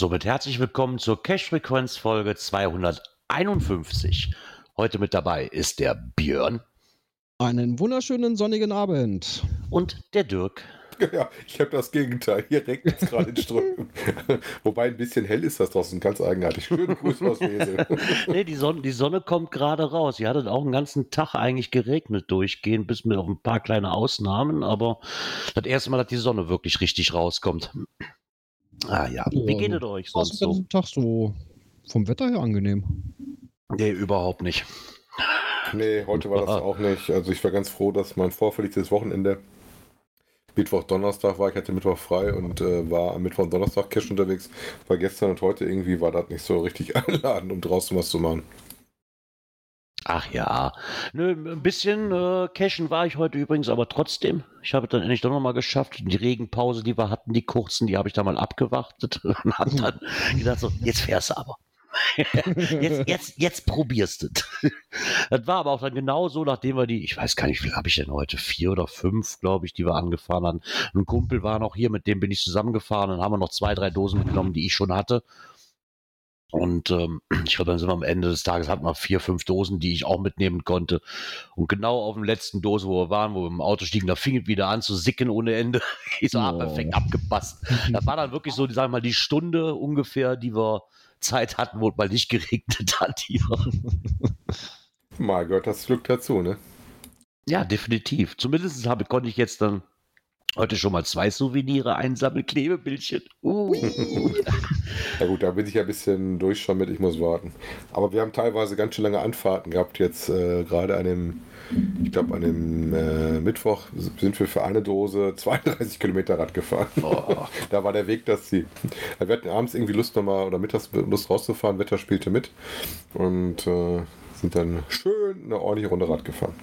somit herzlich willkommen zur Cash-Frequenz Folge 251. Heute mit dabei ist der Björn Einen wunderschönen sonnigen Abend. und der Dirk. Ja, ich habe das Gegenteil. Hier regnet es gerade in Strömen. Wobei ein bisschen hell ist das draußen, ganz eigenartig. Schönen Gruß aus Wesel. Nee, die Sonne, die Sonne kommt gerade raus. Sie hatte auch einen ganzen Tag eigentlich geregnet durchgehend, bis mit auf ein paar kleine Ausnahmen, aber das erste Mal, dass die Sonne wirklich richtig rauskommt. Ah ja, wie geht es euch sonst so? diesen Tag so vom Wetter her angenehm? Nee, überhaupt nicht. Nee, heute war das auch nicht. Also ich war ganz froh, dass mein vorverlegtes Wochenende Mittwoch, Donnerstag war. Ich hatte Mittwoch frei und äh, war am Mittwoch und Donnerstag Cash unterwegs. War gestern und heute irgendwie war das nicht so richtig einladend, um draußen was zu machen. Ach ja, Nö, ein bisschen äh, cashen war ich heute übrigens, aber trotzdem. Ich habe es dann endlich doch nochmal geschafft. Die Regenpause, die wir hatten, die kurzen, die habe ich da mal abgewartet und habe dann gedacht, so, jetzt fährst du aber. jetzt, jetzt, jetzt probierst du. Das war aber auch dann genau so, nachdem wir die, ich weiß gar nicht, wie viel habe ich denn heute? Vier oder fünf, glaube ich, die wir angefahren haben. Ein Kumpel war noch hier, mit dem bin ich zusammengefahren. Dann haben wir noch zwei, drei Dosen mitgenommen, die ich schon hatte. Und ähm, ich glaube, dann sind wir am Ende des Tages hatten wir vier, fünf Dosen, die ich auch mitnehmen konnte. Und genau auf dem letzten Dose, wo wir waren, wo wir im Auto stiegen, da fing es wieder an zu sicken ohne Ende. Ich so, ah, perfekt abgepasst. Das war dann wirklich so, sagen wir mal, die Stunde ungefähr, die wir Zeit hatten, wo es mal nicht geregnet hat. Hier. Mal gehört das Glück dazu, ne? Ja, definitiv. Zumindest habe, konnte ich jetzt dann heute schon mal zwei Souvenirs einsammeln, Klebebildchen. Uh. Ja gut, da bin ich ja ein bisschen durch schon mit, ich muss warten. Aber wir haben teilweise ganz schön lange Anfahrten gehabt. Jetzt äh, gerade an dem, ich glaube an dem äh, Mittwoch sind wir für eine Dose 32 Kilometer Rad gefahren. Oh. da war der Weg das Ziel. Wir hatten abends irgendwie Lust nochmal oder mittags Lust rauszufahren, Wetter spielte mit und äh, sind dann schön eine ordentliche Runde Rad gefahren.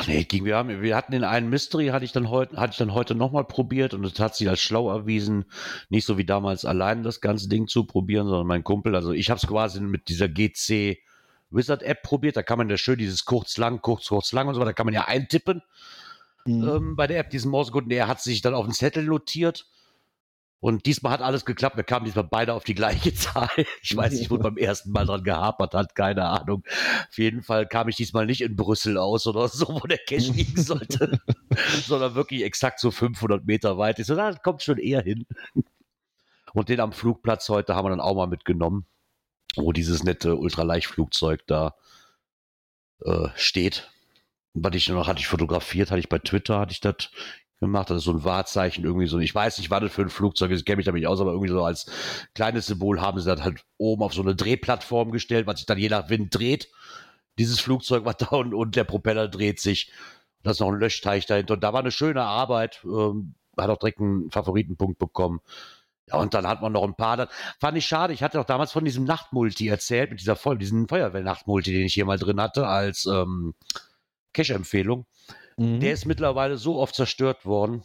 Ach nee, ging, wir, haben, wir hatten den einen Mystery, hatte ich dann heute, hatte ich dann heute nochmal probiert und es hat sich als schlau erwiesen, nicht so wie damals allein das ganze Ding zu probieren, sondern mein Kumpel, also ich habe es quasi mit dieser GC Wizard App probiert, da kann man ja schön dieses kurz lang, kurz, kurz lang und so weiter, da kann man ja eintippen Mhm. ähm, bei der App, diesen Morsecode, und er hat sich dann auf den Zettel notiert. Und diesmal hat alles geklappt. Wir kamen diesmal beide auf die gleiche Zahl. Ich weiß nicht, wo beim ersten Mal dran gehapert hat, keine Ahnung. Auf jeden Fall kam ich diesmal nicht in Brüssel aus oder so, wo der Cash liegen sollte, sondern wirklich exakt so 500 Meter weit. Ich so, das kommt schon eher hin. Und den am Flugplatz heute haben wir dann auch mal mitgenommen, wo dieses nette Ultraleichtflugzeug da äh, steht. Was ich noch hatte ich fotografiert, hatte ich bei Twitter, hatte ich das gemacht. Das ist so ein Wahrzeichen, irgendwie so. Ich weiß nicht, was das für ein Flugzeug ist, kenne mich damit nicht aus, aber irgendwie so als kleines Symbol haben sie das halt oben auf so eine Drehplattform gestellt, was sich dann je nach Wind dreht. Dieses Flugzeug war da und, und der Propeller dreht sich. Da ist noch ein Löschteich dahinter. Und da war eine schöne Arbeit. Ähm, hat auch direkt einen Favoritenpunkt bekommen. Ja, und dann hat man noch ein paar. Das fand ich schade. Ich hatte auch damals von diesem Nachtmulti erzählt, mit dieser Voll, diesen Feuerwehrnachtmulti, den ich hier mal drin hatte, als ähm, Cash-Empfehlung. Mhm. Der ist mittlerweile so oft zerstört worden,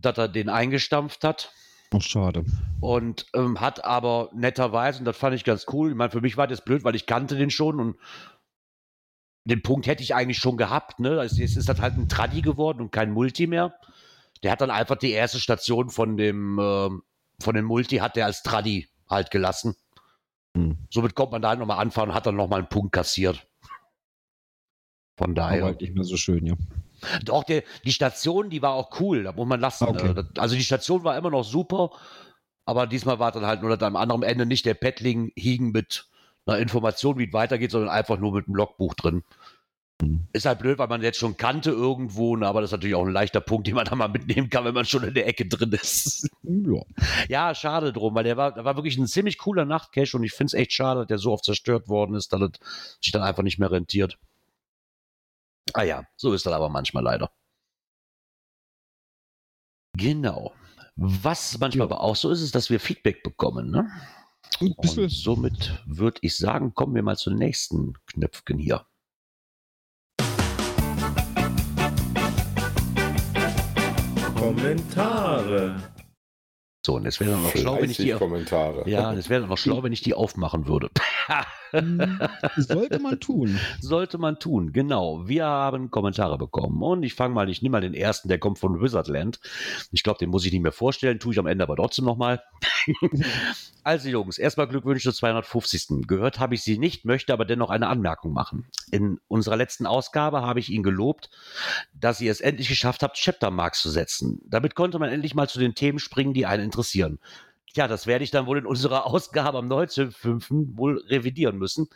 dass er den eingestampft hat Ach, schade. und ähm, hat aber netterweise, und das fand ich ganz cool, ich meine, für mich war das blöd, weil ich kannte den schon und den Punkt hätte ich eigentlich schon gehabt, ne? Also jetzt ist das halt ein Traddy geworden und kein Multi mehr. Der hat dann einfach die erste Station von dem, ähm, von dem Multi hat der als Traddy halt gelassen. Hm. Somit kommt man da halt nochmal anfahren und hat dann nochmal einen Punkt kassiert. Von Aber daher. halt nicht mehr so schön, ja. Doch, der, die Station, die war auch cool, da muss man lassen. Okay. Das- Also die Station war immer noch super, aber diesmal war dann halt nur am anderen Ende nicht der Paddling hiegen mit einer Information, wie es weitergeht, sondern einfach nur mit einem Logbuch drin. Mhm. Ist halt blöd, weil man jetzt schon kannte irgendwo, ne, aber das ist natürlich auch ein leichter Punkt, den man da mal mitnehmen kann, wenn man schon in der Ecke drin ist. Ja. ja, schade drum, weil der war, der war wirklich ein ziemlich cooler Nachtcache und ich finde es echt schade, dass der so oft zerstört worden ist, dass es sich dann einfach nicht mehr rentiert. Ah ja, so ist das aber manchmal leider. Genau. Was manchmal aber auch so ist, ist, dass wir Feedback bekommen. Ne? Und somit würde ich sagen, kommen wir mal zum nächsten Knöpfchen hier. Kommentare. So, und es wäre noch schlau, wenn ich die. Kommentare. Ja, es wäre noch schlau, wenn ich die aufmachen würde. Sollte man tun. Sollte man tun, genau. Wir haben Kommentare bekommen und ich fange mal, ich nehme mal den ersten, der kommt von Wizardland. Ich glaube, den muss ich nicht mehr vorstellen, tue ich am Ende aber trotzdem nochmal. also Jungs, erstmal Glückwünsche zur 250. Gehört habe ich Sie nicht, möchte aber dennoch eine Anmerkung machen. In unserer letzten Ausgabe habe ich Ihnen gelobt, dass ihr es endlich geschafft habt, Chaptermarks zu setzen. Damit konnte man endlich mal zu den Themen springen, die einen interessieren. Ja, das werde ich dann wohl in unserer Ausgabe am 19.05. wohl revidieren müssen.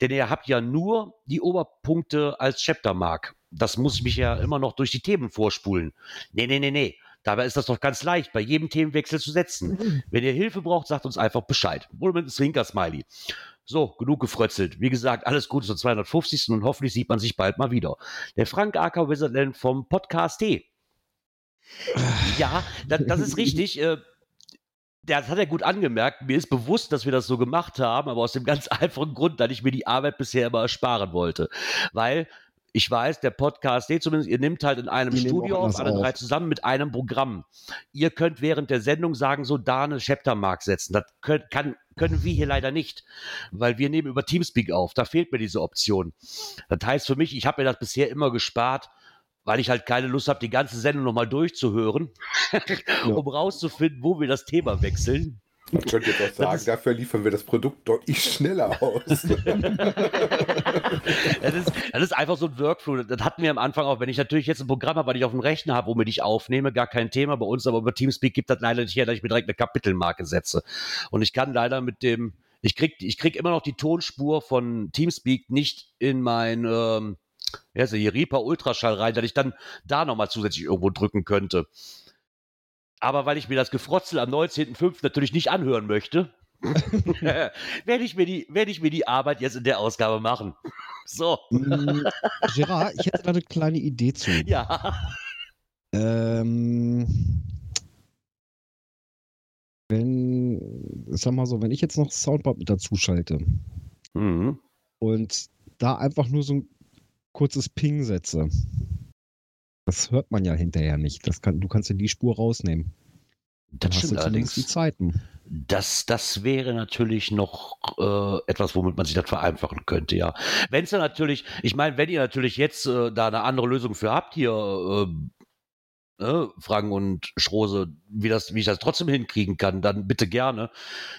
Denn ihr habt ja nur die Oberpunkte als Chaptermark. Das muss ich mich ja immer noch durch die Themen vorspulen. Nee, nee, nee, nee. Dabei ist das doch ganz leicht, bei jedem Themenwechsel zu setzen. Wenn ihr Hilfe braucht, sagt uns einfach Bescheid. Wohl mit einem Zwinker-Smiley. So, genug gefrötzelt. Wie gesagt, alles Gute zur 250. und hoffentlich sieht man sich bald mal wieder. Der Frank Acker Wizardland vom Podcast T. Ja, das, das ist richtig. Äh, das hat er gut angemerkt. Mir ist bewusst, dass wir das so gemacht haben, aber aus dem ganz einfachen Grund, dass ich mir die Arbeit bisher immer ersparen wollte. Weil ich weiß, der Podcast, nee, zumindest, ihr nimmt halt in einem Die Studio auf, alle drei zusammen mit einem Programm. Ihr könnt während der Sendung sagen, so da eine Chaptermark setzen. Das könnt, kann, können wir hier leider nicht, weil wir nehmen über Teamspeak auf. Da fehlt mir diese Option. Das heißt für mich, ich habe mir das bisher immer gespart, weil ich halt keine Lust habe, die ganze Sendung nochmal durchzuhören, um rauszufinden, wo wir das Thema wechseln. Man könnte jetzt auch sagen, dafür liefern wir das Produkt deutlich schneller aus. Das ist, das ist einfach so ein Workflow. Das hatten wir am Anfang auch. Wenn ich natürlich jetzt ein Programm habe, was ich auf dem Rechner habe, womit ich aufnehme, gar kein Thema. Bei uns aber über Teamspeak gibt das leider nicht her, dass ich mir direkt eine Kapitelmarke setze. Und ich kann leider mit dem, ich krieg, ich krieg immer noch die Tonspur von Teamspeak nicht in mein, ähm, der, hier, Reaper Ultraschall rein, dass ich dann da nochmal zusätzlich irgendwo drücken könnte. Aber weil ich mir das Gefrotzel am 19.05. natürlich nicht anhören möchte, werde ich, mir die- werde ich mir die Arbeit jetzt in der Ausgabe machen. So, Hm, Gerard, ich hätte da eine kleine Idee zu. ja. Ähm, wenn, sag mal so, wenn ich jetzt noch Soundboard mit dazu schalte Mhm. und da einfach nur so ein kurzes Ping setze, das hört man ja hinterher nicht. Das kann, du kannst ja die Spur rausnehmen. Dann Das stimmt zumindest die allerdings. Zeiten. Das, das wäre natürlich noch äh, etwas, womit man sich das vereinfachen könnte, ja. Wenn es dann natürlich, ich meine, wenn ihr natürlich jetzt äh, da eine andere Lösung für habt, hier, äh, ne, Frank und Schrose, wie, das, wie ich das trotzdem hinkriegen kann, dann bitte gerne.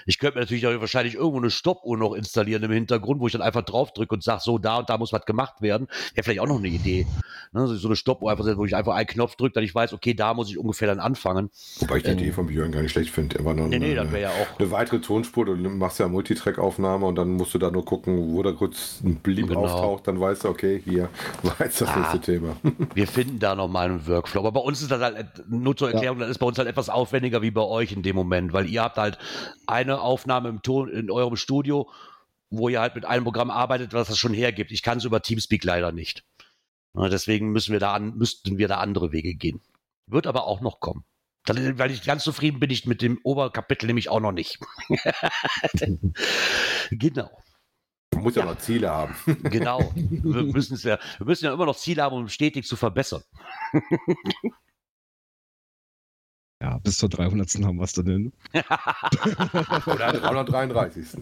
Ich könnte mir natürlich auch wahrscheinlich irgendwo eine Stoppuhr noch installieren im Hintergrund, wo ich dann einfach drauf drücke und sage, so, da und da muss was gemacht werden. Wäre vielleicht auch noch eine Idee. Ne, so eine Stoppuhr, einfach, wo ich einfach einen Knopf drücke, dass ich weiß, okay, da muss ich ungefähr dann anfangen. Wobei ich die Idee von Björn gar nicht schlecht finde. Nee, nee, eine, das wäre ja auch. eine weitere Tonspur. Du machst ja Multitrack-Aufnahme und dann musst du da nur gucken, wo da kurz ein Blip Genau. auftaucht. Dann weißt du, okay, hier war jetzt das Ah. nächste Thema. Wir finden da noch mal einen Workflow. Aber bei uns ist das halt, et- nur zur Erklärung, das ist bei uns halt etwas aufwendiger wie bei euch in dem Moment, weil ihr habt halt eine Aufnahme im Ton in eurem Studio, wo ihr halt mit einem Programm arbeitet, was das schon hergibt. Ich kann es über Teamspeak leider nicht. Deswegen müssen wir da an, müssten wir da andere Wege gehen. Wird aber auch noch kommen. Dann, weil ich ganz zufrieden bin ich mit dem Oberkapitel nämlich auch noch nicht. genau. Man muss ja, Ja. noch Ziele haben. Genau. Wir müssen ja, wir müssen ja immer noch Ziele haben, um stetig zu verbessern. Ja, bis zur 300. haben wir es dann hin. Oder 333.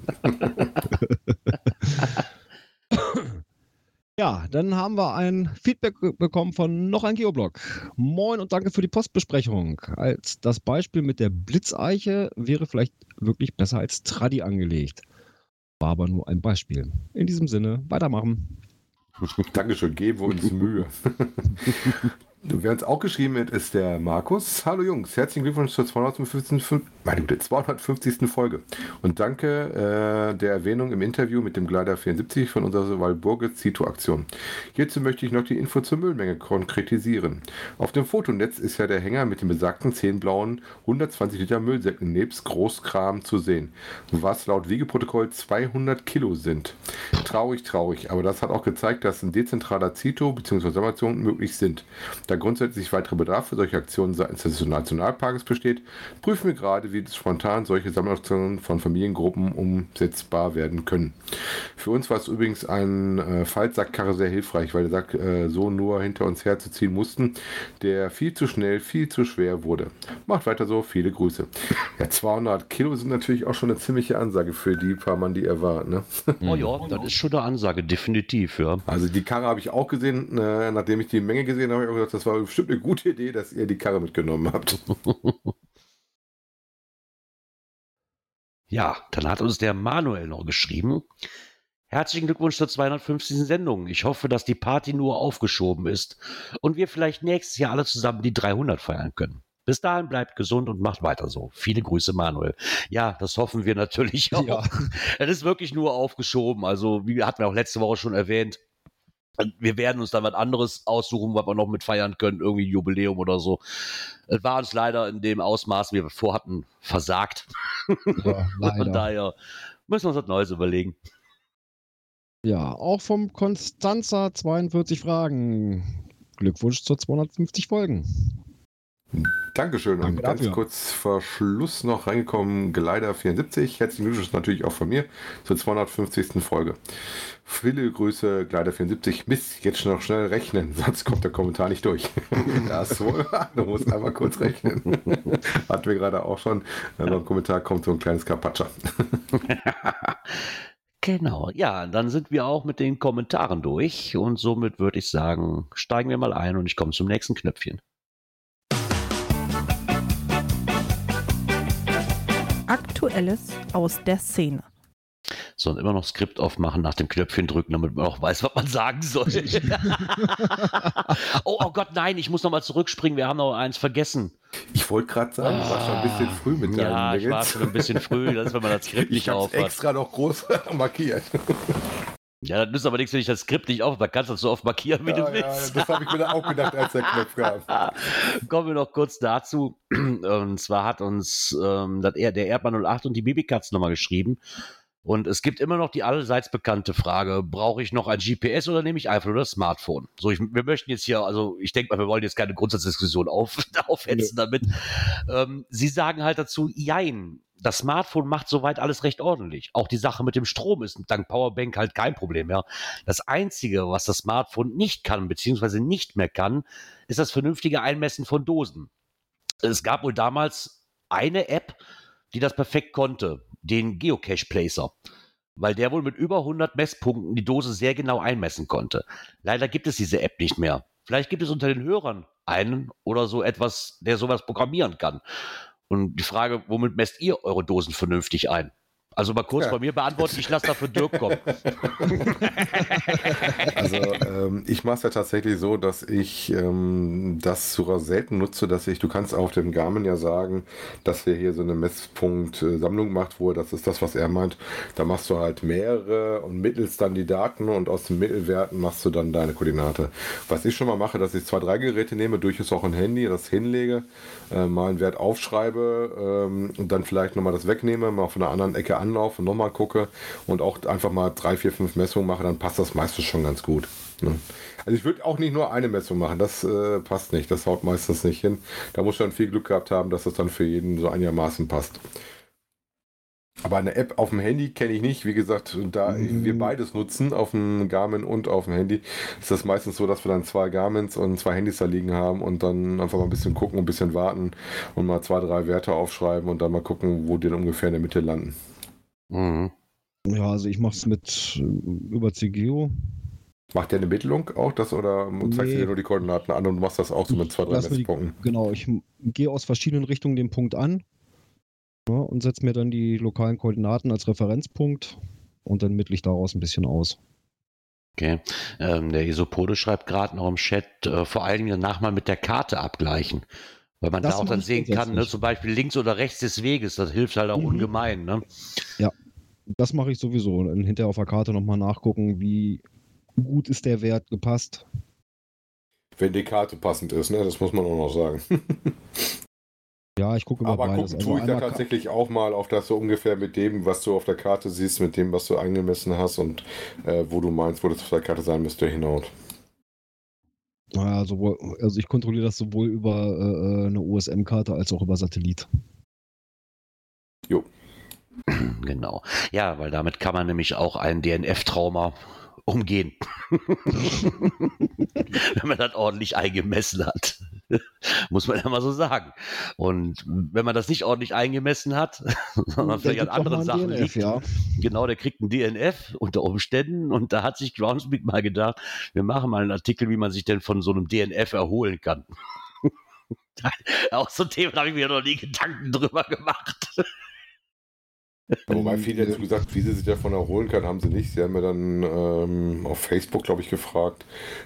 Ja, dann haben wir ein Feedback bekommen von noch ein Geoblog. Moin und danke für die Postbesprechung. Als das Beispiel mit der Blitzeiche wäre vielleicht wirklich besser als Tradi angelegt. War aber nur ein Beispiel. In diesem Sinne, weitermachen. Dankeschön, geben wir uns Mühe. Wer uns auch geschrieben hat, ist der Markus. Hallo Jungs, herzlichen Glückwunsch zur 250. fün- meine Güte, 250. Folge. Und danke äh, der Erwähnung im Interview mit dem Gleiter 74 von unserer Walburge Zito-Aktion. Hierzu möchte ich noch die Info zur Müllmenge konkretisieren. Auf dem Fotonetz ist ja der Hänger mit den besagten 10 blauen 120 Liter Müllsäcken nebst Großkram zu sehen, was laut Wiegeprotokoll 200 Kilo sind. Traurig, traurig, aber das hat auch gezeigt, dass ein dezentraler Zito bzw. Sammelaktion möglich sind. Da Da grundsätzlich weiterer Bedarf für solche Aktionen seitens des Nationalparkes besteht, prüfen wir gerade, wie spontan solche Sammelaktionen von Familiengruppen umsetzbar werden können. Für uns war es übrigens ein äh, Faltsackkarre sehr hilfreich, weil der Sack äh, so nur hinter uns herzuziehen mussten, der viel zu schnell, viel zu schwer wurde. Macht weiter so, viele Grüße. Ja, 200 Kilo sind natürlich auch schon eine ziemliche Ansage für die paar Mann, die er war. Ne? Oh ja, das ist schon eine Ansage, definitiv, ja. Also die Karre habe ich auch gesehen, äh, nachdem ich die Menge gesehen habe, habe ich auch gesagt, das war bestimmt eine gute Idee, dass ihr die Karre mitgenommen habt. Ja, dann hat uns der Manuel noch geschrieben. Herzlichen Glückwunsch zur 250. Sendung. Ich hoffe, dass die Party nur aufgeschoben ist und wir vielleicht nächstes Jahr alle zusammen die 300 feiern können. Bis dahin bleibt gesund und macht weiter so. Viele Grüße, Manuel. Ja, das hoffen wir natürlich auch. Ja. Es ist wirklich nur aufgeschoben. Also, wie hatten wir auch letzte Woche schon erwähnt, wir werden uns dann was anderes aussuchen, was wir noch mit feiern können, irgendwie Jubiläum oder so. Es war uns leider in dem Ausmaß, wie wir vorhatten, versagt. Ja, Von daher müssen wir uns was Neues überlegen. Ja, auch vom Konstanzer 42 Fragen. Glückwunsch zur 250 Folgen. Dankeschön. Danke und ganz dafür. kurz vor Schluss noch reingekommen, Geleider 74. Herzlichen Glückwunsch natürlich auch von mir zur 250. Folge. Viele Grüße, Gleiter 74. Mist, jetzt noch schnell rechnen, sonst kommt der Kommentar nicht durch. das wohl. Du musst einmal kurz rechnen. Hatten wir gerade auch schon. Wenn noch ein Kommentar kommt, so ein kleines Carpaccia. Genau, ja, dann sind wir auch mit den Kommentaren durch und somit würde ich sagen, steigen wir mal ein und ich komme zum nächsten Knöpfchen. Aktuelles aus der Szene. So, und immer noch Skript aufmachen, nach dem Knöpfchen drücken, damit man auch weiß, was man sagen soll. oh, oh Gott, nein, ich muss nochmal zurückspringen, wir haben noch eins vergessen. Ich wollte gerade sagen, du warst schon ein bisschen früh mit deinen Ja, ich war schon ein bisschen früh, das ist, wenn man das Skript Ich nicht habe aufhat. extra noch groß markiert. Ja, das nützt aber nichts, wenn ich das Skript nicht aufmache. Kannst du das so oft markieren, wie Ja, du ja, willst. das habe ich mir da auch gedacht, als der Knopf kam. Kommen wir noch kurz dazu. Und zwar hat uns ähm, das, Er- der Erdmann 08 und die Babykatz nochmal geschrieben. Und es gibt immer noch die allseits bekannte Frage, brauche ich noch ein GPS oder nehme ich einfach nur das Smartphone? So, ich, wir möchten jetzt hier, also ich denke mal, wir wollen jetzt keine Grundsatzdiskussion auf, aufhetzen damit. Ähm, Sie sagen halt dazu, jein, das Smartphone macht soweit alles recht ordentlich. Auch die Sache mit dem Strom ist dank Powerbank halt kein Problem mehr. Das Einzige, was das Smartphone nicht kann, beziehungsweise nicht mehr kann, ist das vernünftige Einmessen von Dosen. Es gab wohl damals eine App, die das perfekt konnte, den Geocache Placer, weil der wohl mit über 100 Messpunkten die Dose sehr genau einmessen konnte. Leider gibt es diese App nicht mehr. Vielleicht gibt es unter den Hörern einen oder so etwas, der sowas programmieren kann. Und die Frage, womit messt ihr eure Dosen vernünftig ein? Also mal kurz Ja. bei mir beantworten, ich lasse dafür Dirk kommen. Also ähm, ich mache es ja tatsächlich so, dass ich ähm, das sogar selten nutze, dass ich, du kannst auf dem Garmin ja sagen, dass er hier so eine Messpunkt-Sammlung macht, wo das ist das, was er meint, da machst du halt mehrere und mittelst dann die Daten und aus den Mittelwerten machst du dann deine Koordinate. Was ich schon mal mache, dass ich zwei, drei Geräte nehme, durchaus auch ein Handy, das hinlege, äh, mal einen Wert aufschreibe ähm, und dann vielleicht nochmal das wegnehme, mal von der anderen Ecke anlaufe und nochmal gucke und auch einfach mal drei, vier, fünf Messungen mache, dann passt das meistens schon ganz gut. Ne? Also ich würde auch nicht nur eine Messung machen, das äh, passt nicht, das haut meistens nicht hin. Da muss schon viel Glück gehabt haben, dass das dann für jeden so einigermaßen passt. Aber eine App auf dem Handy kenne ich nicht. Wie gesagt, da Mhm. wir beides nutzen, auf dem Garmin und auf dem Handy, ist das meistens so, dass wir dann zwei Garmins und zwei Handys da liegen haben und dann einfach mal ein bisschen gucken, ein bisschen warten und mal zwei, drei Werte aufschreiben und dann mal gucken, wo die dann ungefähr in der Mitte landen. Mhm. Ja, also ich mache es mit äh, über CGO. Macht der eine Mittelung auch das oder zeigst du Nee. dir nur die Koordinaten an und machst das auch so mit zwei, drei Messpunkten? Genau, ich gehe aus verschiedenen Richtungen den Punkt an ja, und setze mir dann die lokalen Koordinaten als Referenzpunkt und dann mittle ich daraus ein bisschen aus. Okay. Ähm, der Isopode schreibt gerade noch im Chat, äh, vor allen Dingen danach mal mit der Karte abgleichen. Weil man Das da auch dann sehen kann, ne, zum Beispiel links oder rechts des Weges, das hilft halt auch Mhm. ungemein. Ne? Das mache ich sowieso. Und hinterher auf der Karte nochmal nachgucken, wie gut ist der Wert gepasst. Wenn die Karte passend ist, ne? das muss man auch noch sagen. Ja, ich gucke über Aber beides. gucken Also tue ich da tatsächlich auch mal auf das so ungefähr mit dem, was du auf der Karte siehst, mit dem, was du eingemessen hast und äh, wo du meinst, wo das auf der Karte sein müsste, hinhaut. Naja, sowohl, also ich kontrolliere das sowohl über äh, eine OSM-Karte als auch über Satellit. Jo. Genau. Ja, weil damit kann man nämlich auch ein DNF-Trauma umgehen. wenn man das ordentlich eingemessen hat. Muss man ja mal so sagen. Und wenn man das nicht ordentlich eingemessen hat, sondern vielleicht an anderen Sachen DNF, liegt, ja. genau, der kriegt ein DNF unter Umständen und da hat sich Groundspeak mal gedacht, wir machen mal einen Artikel, wie man sich denn von so einem DNF erholen kann. Auch so ein Thema, da habe ich mir noch nie Gedanken drüber gemacht. Wobei viele jetzt gesagt, wie sie sich davon erholen kann, haben sie nicht. Sie haben mir dann ähm, auf Facebook, glaube ich, gefragt,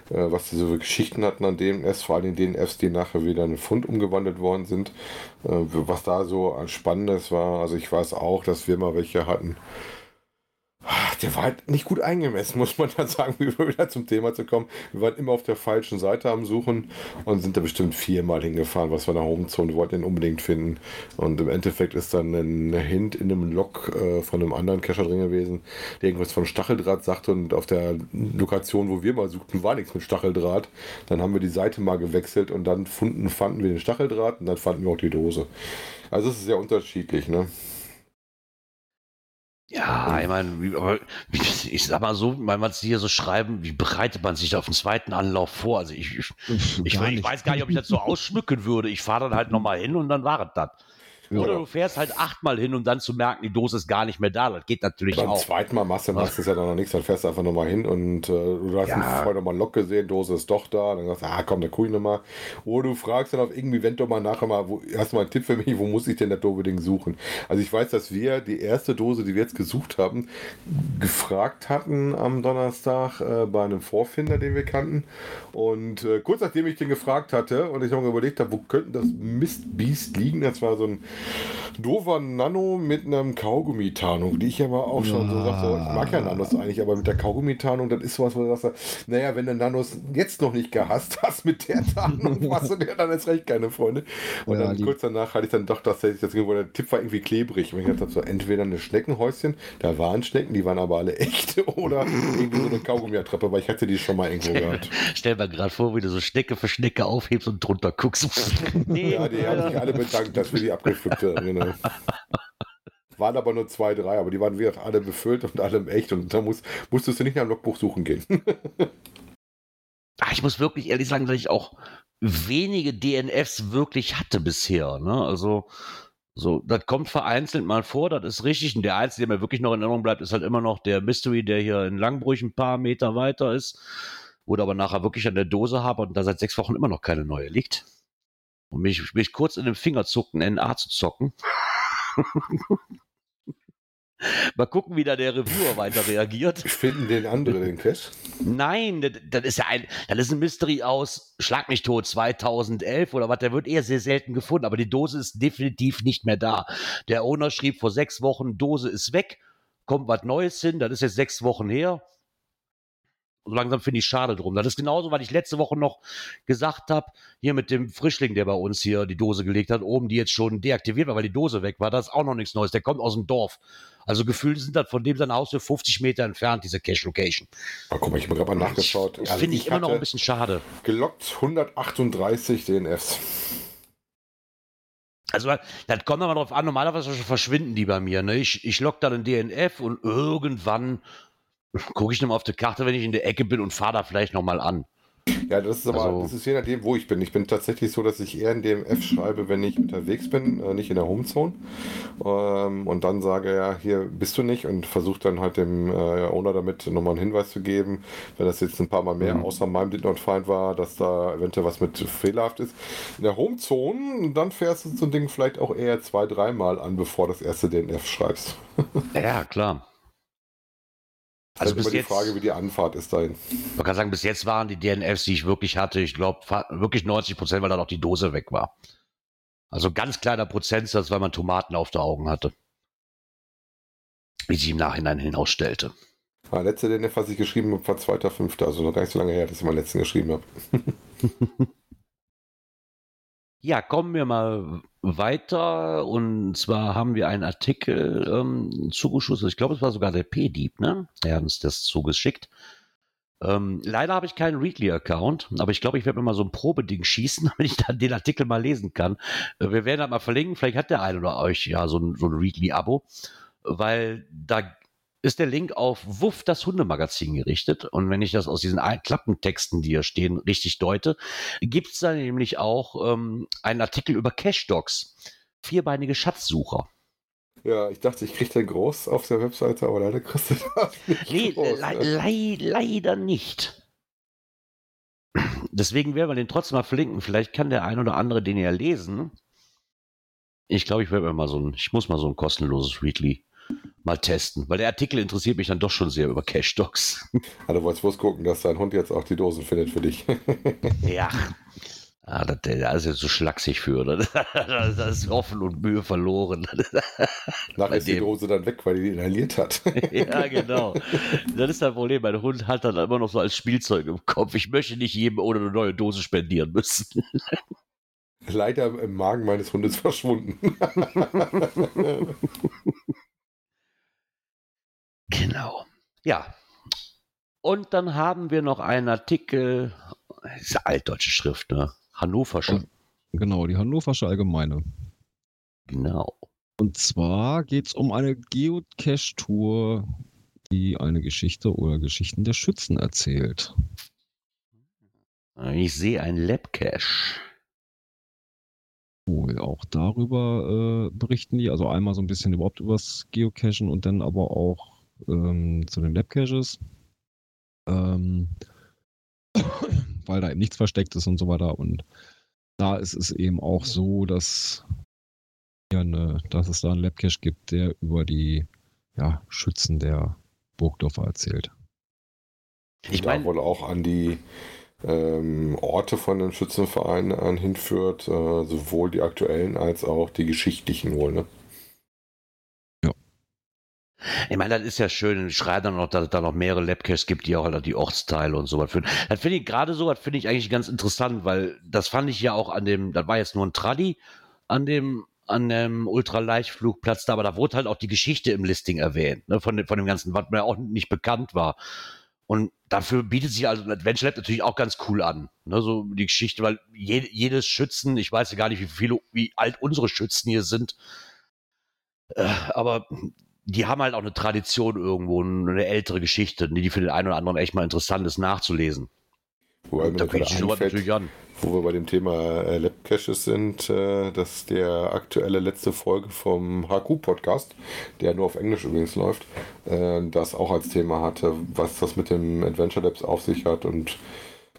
äh, was sie so für Geschichten hatten an DNS, vor allem den DNFs, die nachher wieder in einen Fund umgewandelt worden sind. Äh, was da so Spannendes war. Also ich weiß auch, dass wir mal welche hatten, der war halt nicht gut eingemessen, muss man dann sagen, wie wir wieder zum Thema zu kommen. Wir waren immer auf der falschen Seite am Suchen und sind da bestimmt viermal hingefahren, was wir nach Homezone wollten ihn unbedingt finden. Und im Endeffekt ist dann ein Hint in einem Log äh, von einem anderen Cacher drin gewesen, der irgendwas von Stacheldraht sagte und auf der Lokation, wo wir mal suchten, war nichts mit Stacheldraht. Dann haben wir die Seite mal gewechselt und dann fanden, fanden wir den Stacheldraht und dann fanden wir auch die Dose. Also es ist sehr unterschiedlich, ne? Ja, ich meine, ich sag mal so, weil man es hier so schreiben, wie bereitet man sich auf den zweiten Anlauf vor? Also ich, ich, ich, ich weiß gar nicht, ob ich das so ausschmücken würde. Ich fahre dann halt nochmal hin und dann war es das. Ja. Oder du fährst halt achtmal hin, um dann zu merken, die Dose ist gar nicht mehr da. Das geht natürlich Beim auch. Beim zweiten Mal machst du, machst du ja dann noch nichts, dann fährst du einfach nochmal hin und äh, du hast ja. vorher nochmal ein Lok gesehen, Dose ist doch da. Dann sagst du, ah komm, da guck ich nochmal. Oder du fragst dann auf irgendwie, wenn du mal nachher mal, wo, hast du mal einen Tipp für mich, wo muss ich denn das Ding suchen? Also ich weiß, dass wir die erste Dose, die wir jetzt gesucht haben, gefragt hatten am Donnerstag äh, bei einem Vorfinder, den wir kannten. Und äh, kurz nachdem ich den gefragt hatte und ich noch überlegt habe, wo könnten das Mistbiest liegen, das war so ein doofer Nano mit einem Kaugummi-Tarnung, die ich aber auch schon ja. so sage, ich mag ja Nanos eigentlich, aber mit der Kaugummi-Tarnung, das ist sowas, wo du sagst, naja, wenn du Nanos jetzt noch nicht gehasst hast mit der Tarnung, hast du dir dann jetzt recht keine Freunde. Und ja, dann kurz danach hatte ich dann doch tatsächlich, das, der Tipp war irgendwie klebrig. Und ich dachte so, entweder eine Schneckenhäuschen, da waren Schnecken, die waren aber alle echt, oder irgendwie so eine Kaugummi-Attrappe, weil ich hatte die schon mal irgendwo gehabt. Stell mir gerade vor, wie du so Schnecke für Schnecke aufhebst und drunter guckst. ja, die haben sich alle bedankt, dass wir die abgepflückt haben. Genau. Waren aber nur zwei, drei, aber die waren wieder alle befüllt und alle echt und da muss, musstest du nicht nach dem Logbuch suchen gehen. Ach, ich muss wirklich ehrlich sagen, dass ich auch wenige DNFs wirklich hatte bisher. Ne? Also, so, das kommt vereinzelt mal vor, das ist richtig. Und der einzige, der mir wirklich noch in Erinnerung bleibt, ist halt immer noch der Mystery, der hier in Langbrüch ein paar Meter weiter ist. Oder aber nachher wirklich an der Dose habe und da seit sechs Wochen immer noch keine neue liegt. Und mich, mich kurz in den Finger zucken, NA zu zocken. Mal gucken, wie da der Reviewer weiter reagiert. Finden den anderen den Cash? Nein, das, das, ist ja ein, das ist ein Mystery aus Schlag mich tot 2011 oder was. Der wird eher sehr selten gefunden, aber die Dose ist definitiv nicht mehr da. Der Owner schrieb vor sechs Wochen, Dose ist weg, kommt was Neues hin. Das ist jetzt sechs Wochen her so langsam finde ich schade drum. Das ist genauso, was ich letzte Woche noch gesagt habe, hier mit dem Frischling, der bei uns hier die Dose gelegt hat, oben, die jetzt schon deaktiviert war, weil die Dose weg war. Das ist auch noch nichts Neues. Der kommt aus dem Dorf. Also gefühlt sind das von dem sein Haus für 50 Meter entfernt, diese Cache-Location. Oh, guck mal, ich habe gerade mal nachgeschaut. Das also finde ich, immer noch ein bisschen schade. Gelockt 138 DNFs. Also, das kommt aber darauf an, normalerweise verschwinden die bei mir. Ne? Ich, ich lock dann einen DNF und irgendwann gucke ich nochmal auf die Karte, wenn ich in der Ecke bin und fahre da vielleicht nochmal an. Ja, das ist aber, also, das ist je nachdem, wo ich bin. Ich bin tatsächlich so, dass ich eher in DMF schreibe, wenn ich unterwegs bin, äh, nicht in der Homezone. Ähm, und dann sage, ja, hier bist du nicht und versuche dann halt dem äh, Owner damit nochmal einen Hinweis zu geben, wenn das jetzt ein paar Mal mehr mhm. außer meinem Did Not Find war, dass da eventuell was mit fehlerhaft ist. In der Homezone, dann fährst du so ein Ding vielleicht auch eher zwei, dreimal an, bevor das erste DNF schreibst. ja, klar. Also bis die jetzt, Frage, wie die Anfahrt ist dahin. Man kann sagen, bis jetzt waren die DNFs, die ich wirklich hatte, ich glaube wirklich 90 Prozent, weil dann auch die Dose weg war. Also ganz kleiner Prozentsatz, weil man Tomaten auf der Augen hatte. Wie sich im Nachhinein hinausstellte. Der letzte DNF, was ich geschrieben habe, war 2.5. Also noch gar nicht so lange her, dass ich meinen letzten geschrieben habe. Ja, kommen wir mal weiter. Und zwar haben wir einen Artikel ähm, zugeschossen. Ich glaube, es war sogar der P-Dieb, ne? Der hat uns das zugeschickt. Ähm, leider habe ich keinen Readly-Account, aber ich glaube, ich werde mir mal so ein Probeding schießen, damit ich dann den Artikel mal lesen kann. Äh, wir werden das mal verlinken, vielleicht hat der eine oder euch ja so ein, so ein Readly-Abo, weil da ist der Link auf Wuff, das Hundemagazin gerichtet. Und wenn ich das aus diesen Klappentexten, die hier stehen, richtig deute, gibt es da nämlich auch ähm, einen Artikel über Cash-Dogs, vierbeinige Schatzsucher. Ja, ich dachte, ich kriege den groß auf der Webseite, aber leider kriegst du das nicht. Nee, groß, le ne? le leider nicht. Deswegen werden wir den trotzdem mal verlinken. Vielleicht kann der ein oder andere den ja lesen. Ich glaube, ich werde mir mal so ein, ich muss mal so ein kostenloses Weekly mal testen, weil der Artikel interessiert mich dann doch schon sehr über Cash Dogs. Also wolltest bloß gucken, dass dein Hund jetzt auch die Dosen findet für dich. ja. Ah, das, da ist jetzt so schlaksig für, oder? Das ist offen und Mühe verloren. Nachher ist die Dose dann weg, weil die inhaliert hat. ja, genau. Das ist das Problem. Mein Hund hat dann immer noch so als Spielzeug im Kopf. Ich möchte nicht jedem ohne eine neue Dose spendieren müssen. Leider im Magen meines Hundes verschwunden. Genau. Ja. Und dann haben wir noch einen Artikel, das ist eine altdeutsche Schrift, ne? Hannoversche. Genau, die Hannoversche Allgemeine. Genau. Und zwar geht es um eine Geocache-Tour, die eine Geschichte oder Geschichten der Schützen erzählt. Ich sehe ein Labcache. Cool, auch darüber äh, berichten die. Also einmal so ein bisschen überhaupt übers Geocachen und dann aber auch ähm, zu den Labcaches. Ähm, weil da eben nichts versteckt ist und so weiter. Und da ist es eben auch so, dass, ja, ne, dass es da einen Labcache gibt, der über die ja, Schützen der Burgdorfer erzählt. Ich meine wohl auch an die ähm, Orte von den Schützenvereinen hinführt, äh, sowohl die aktuellen als auch die geschichtlichen wohl, ne? Ich meine, das ist ja schön. Ich schreibe dann noch, dass es da noch mehrere Labcaches gibt, die auch halt die Ortsteile und so was führen. Das finde ich gerade so, das finde ich eigentlich ganz interessant, weil das fand ich ja auch an dem, das war jetzt nur ein Tradi, an dem, an dem Ultraleichtflugplatz da, aber da wurde halt auch die Geschichte im Listing erwähnt, ne, von, dem, von dem Ganzen, was mir auch nicht bekannt war. Und dafür bietet sich also Adventure Lab natürlich auch ganz cool an. Ne, so die Geschichte, weil je, jedes Schützen, ich weiß ja gar nicht, wie viele, wie alt unsere Schützen hier sind, äh, aber die haben halt auch eine Tradition irgendwo, eine ältere Geschichte, die für den einen oder anderen echt mal interessant ist nachzulesen. Wobei da sich sowas natürlich an. Wo wir bei dem Thema äh, Lab Caches sind, äh, dass der aktuelle letzte Folge vom HQ-Podcast, der nur auf Englisch übrigens läuft, äh, das auch als Thema hatte, was das mit dem Adventure Labs auf sich hat und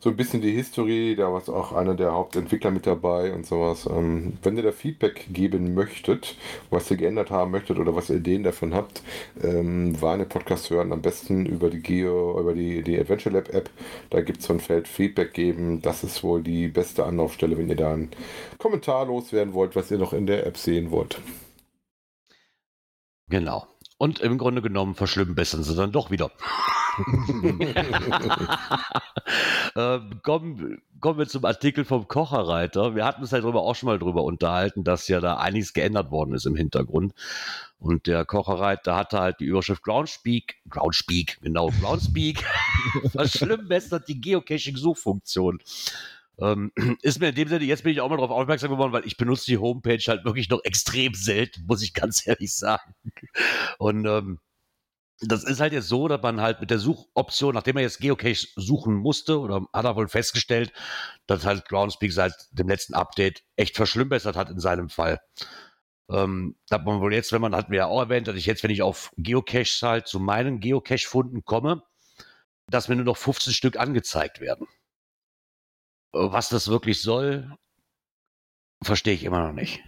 so ein bisschen die History, da war auch einer der Hauptentwickler mit dabei und sowas. Ähm, wenn ihr da Feedback geben möchtet, was ihr geändert haben möchtet oder was ihr Ideen davon habt, ähm, war eine Podcast hören, am besten über die Geo, über die, die Adventure Lab App. Da gibt es so ein Feld Feedback geben. Das ist wohl die beste Anlaufstelle, wenn ihr da einen Kommentar loswerden wollt, was ihr noch in der App sehen wollt. Genau. Und im Grunde genommen verschlimmbessern sie dann doch wieder. ähm, kommen, kommen wir zum Artikel vom Kocherreiter. Wir hatten uns ja darüber auch schon mal drüber unterhalten, dass ja da einiges geändert worden ist im Hintergrund. Und der Kocherreiter hatte halt die Überschrift Groundspeak, Groundspeak, genau, Groundspeak, verschlimmbessert die Geocaching-Suchfunktion. Ähm, ist mir in dem Sinne, jetzt bin ich auch mal darauf aufmerksam geworden, weil ich benutze die Homepage halt wirklich noch extrem selten, muss ich ganz ehrlich sagen. Und ähm, das ist halt jetzt so, dass man halt mit der Suchoption, nachdem er jetzt Geocache suchen musste, oder hat er wohl festgestellt, dass halt Groundspeak seit dem letzten Update echt verschlimmbessert hat in seinem Fall. Ähm, dass man wohl jetzt, wenn man, hat mir ja auch erwähnt, dass ich jetzt, wenn ich auf Geocaches halt zu meinen Geocache-Funden komme, dass mir nur noch 15 Stück angezeigt werden. Was das wirklich soll, verstehe ich immer noch nicht.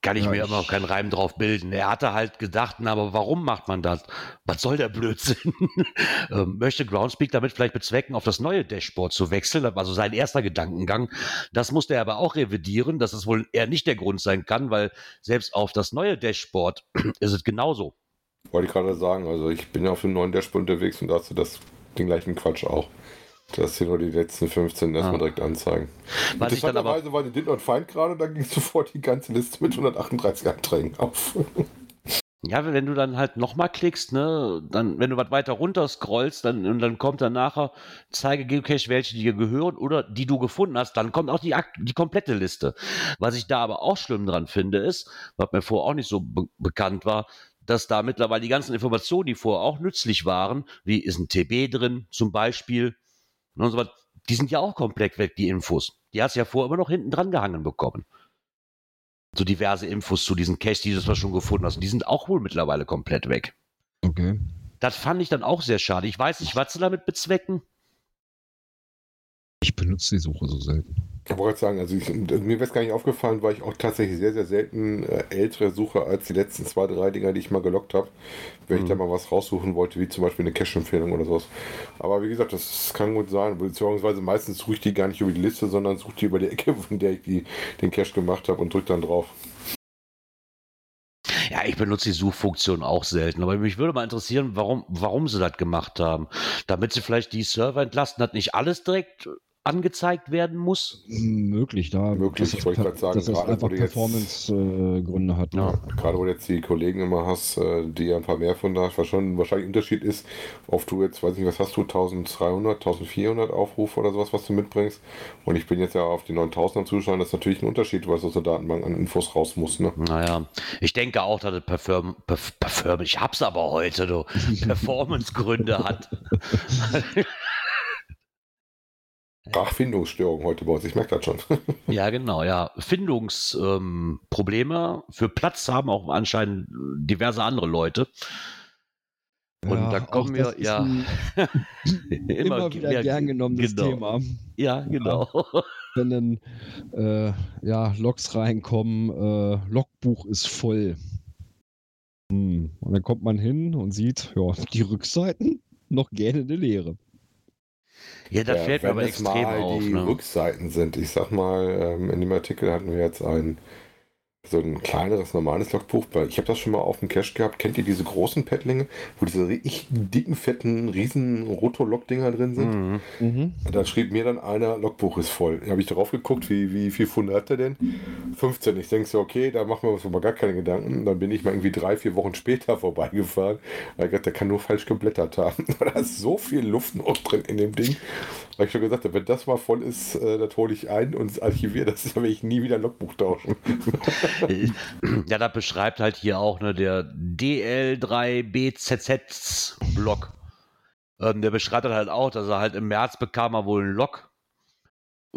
Kann ich ja, mir immer noch keinen Reim drauf bilden. Er hatte halt gedacht, na, aber warum macht man das? Was soll der Blödsinn? ähm, möchte Groundspeak damit vielleicht bezwecken, auf das neue Dashboard zu wechseln? Das war so sein erster Gedankengang. Das musste er aber auch revidieren, dass es wohl eher nicht der Grund sein kann, weil selbst auf das neue Dashboard ist es genauso. Wollte ich gerade sagen, also ich bin ja auf dem neuen Dashboard unterwegs und da hast du das, den gleichen Quatsch auch. Das hier nur die letzten 15 erstmal ah. direkt anzeigen. Was Interessanterweise war die Did Not Find gerade, da ging sofort die ganze Liste mit 138 Anträgen auf. Ja, wenn du dann halt nochmal klickst, ne, dann, wenn du was weiter runter scrollst, dann, und dann kommt dann nachher, zeige Geocache, welche dir gehören oder die du gefunden hast, dann kommt auch die, die komplette Liste. Was ich da aber auch schlimm dran finde, ist, was mir vorher auch nicht so be bekannt war, dass da mittlerweile die ganzen Informationen, die vorher auch nützlich waren, wie ist ein TB drin zum Beispiel, und so was, die sind ja auch komplett weg, die Infos. Die hast du ja vorher immer noch hinten dran gehangen bekommen so diverse Infos zu diesen Caches, die du zwar schon gefunden hast. Die sind auch wohl mittlerweile komplett weg. Okay. Das fand ich dann auch sehr schade. Ich weiß nicht, was sie damit bezwecken. Ich benutze die Suche so selten. Ich wollte sagen, also ich, mir wäre es gar nicht aufgefallen, weil ich auch tatsächlich sehr, sehr selten äh, ältere suche als die letzten zwei, drei Dinger, die ich mal gelockt habe. Wenn mhm. ich da mal was raussuchen wollte, wie zum Beispiel eine Cache-Empfehlung oder sowas. Aber wie gesagt, das kann gut sein, beziehungsweise meistens suche ich die gar nicht über die Liste, sondern suche die über die Ecke, von der ich die, den Cache gemacht habe und drücke dann drauf. Ja, ich benutze die Suchfunktion auch selten, aber mich würde mal interessieren, warum, warum sie das gemacht haben. Damit sie vielleicht die Server entlasten, hat nicht alles direkt angezeigt werden muss? Möglich, da. Möglich, das, ich wollte gerade sagen, dass es einfach Performance-Gründe hat. Ja, gerade wo du jetzt die Kollegen immer hast, äh, die ja ein paar mehr von da, was schon wahrscheinlich ein Unterschied ist, ob du jetzt, weiß nicht, was hast du, 1300, 1400 Aufrufe oder sowas, was du mitbringst. Und ich bin jetzt ja auf die 9000er zuschauen, das ist natürlich ein Unterschied, weil es aus der Datenbank an Infos raus muss. Ne? Naja, ich denke auch, dass es Perform, Perform ich hab's aber heute, du, Performance-Gründe hat. Sprachfindungsstörung heute bei uns, ich merke das schon. ja, genau, ja. Findungsprobleme ähm, für Platz haben auch anscheinend diverse andere Leute. Und ja, da kommen wir, ja. immer, immer, wieder ja, gern genommenes genau. Thema. Ja, genau. Wenn dann äh, ja, Logs reinkommen, äh, Logbuch ist voll. Hm. Und dann kommt man hin und sieht, ja, die Rückseiten noch gerne eine Leere. Ja, das ja, fällt mir aber extrem mal auf. die ne? Rückseiten sind. Ich sag mal, ähm, in dem Artikel hatten wir jetzt ein so ein kleineres, normales Logbuch. Ich habe das schon mal auf dem Cache gehabt. Kennt ihr diese großen Paddlinge, wo diese richtig dicken, fetten, riesen Rotolog-Dinger drin sind? Mhm. Mhm. Da schrieb mir dann einer, Logbuch ist voll. Da habe ich drauf geguckt, wie, wie viel Funde hat er denn? 15. Ich denke so, okay, da machen wir uns aber gar keine Gedanken. Dann bin ich mal irgendwie drei, vier Wochen später vorbeigefahren. Ich gedacht, der kann nur falsch geblättert haben. da ist so viel Luft noch drin in dem Ding. Weil ich schon gesagt habe, wenn das mal voll ist, äh, das hole ich ein und archiviere das. Dann will ich nie wieder Logbuch tauschen. Ja, da beschreibt halt hier auch ne, der DL3BZZ-Blog. Ähm, der beschreibt halt auch, dass er halt im März bekam er wohl einen Log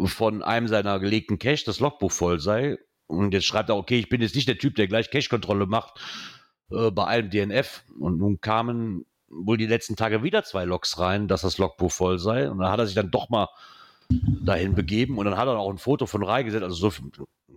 von einem seiner gelegten Cache, das Logbuch voll sei. Und jetzt schreibt er, okay, ich bin jetzt nicht der Typ, der gleich Cache-Kontrolle macht äh, bei einem DNF. Und nun kamen wohl die letzten Tage wieder zwei Logs rein, dass das Logbuch voll sei. Und dann hat er sich dann doch mal dahin begeben und dann hat er auch ein Foto von Rai gesetzt. Also so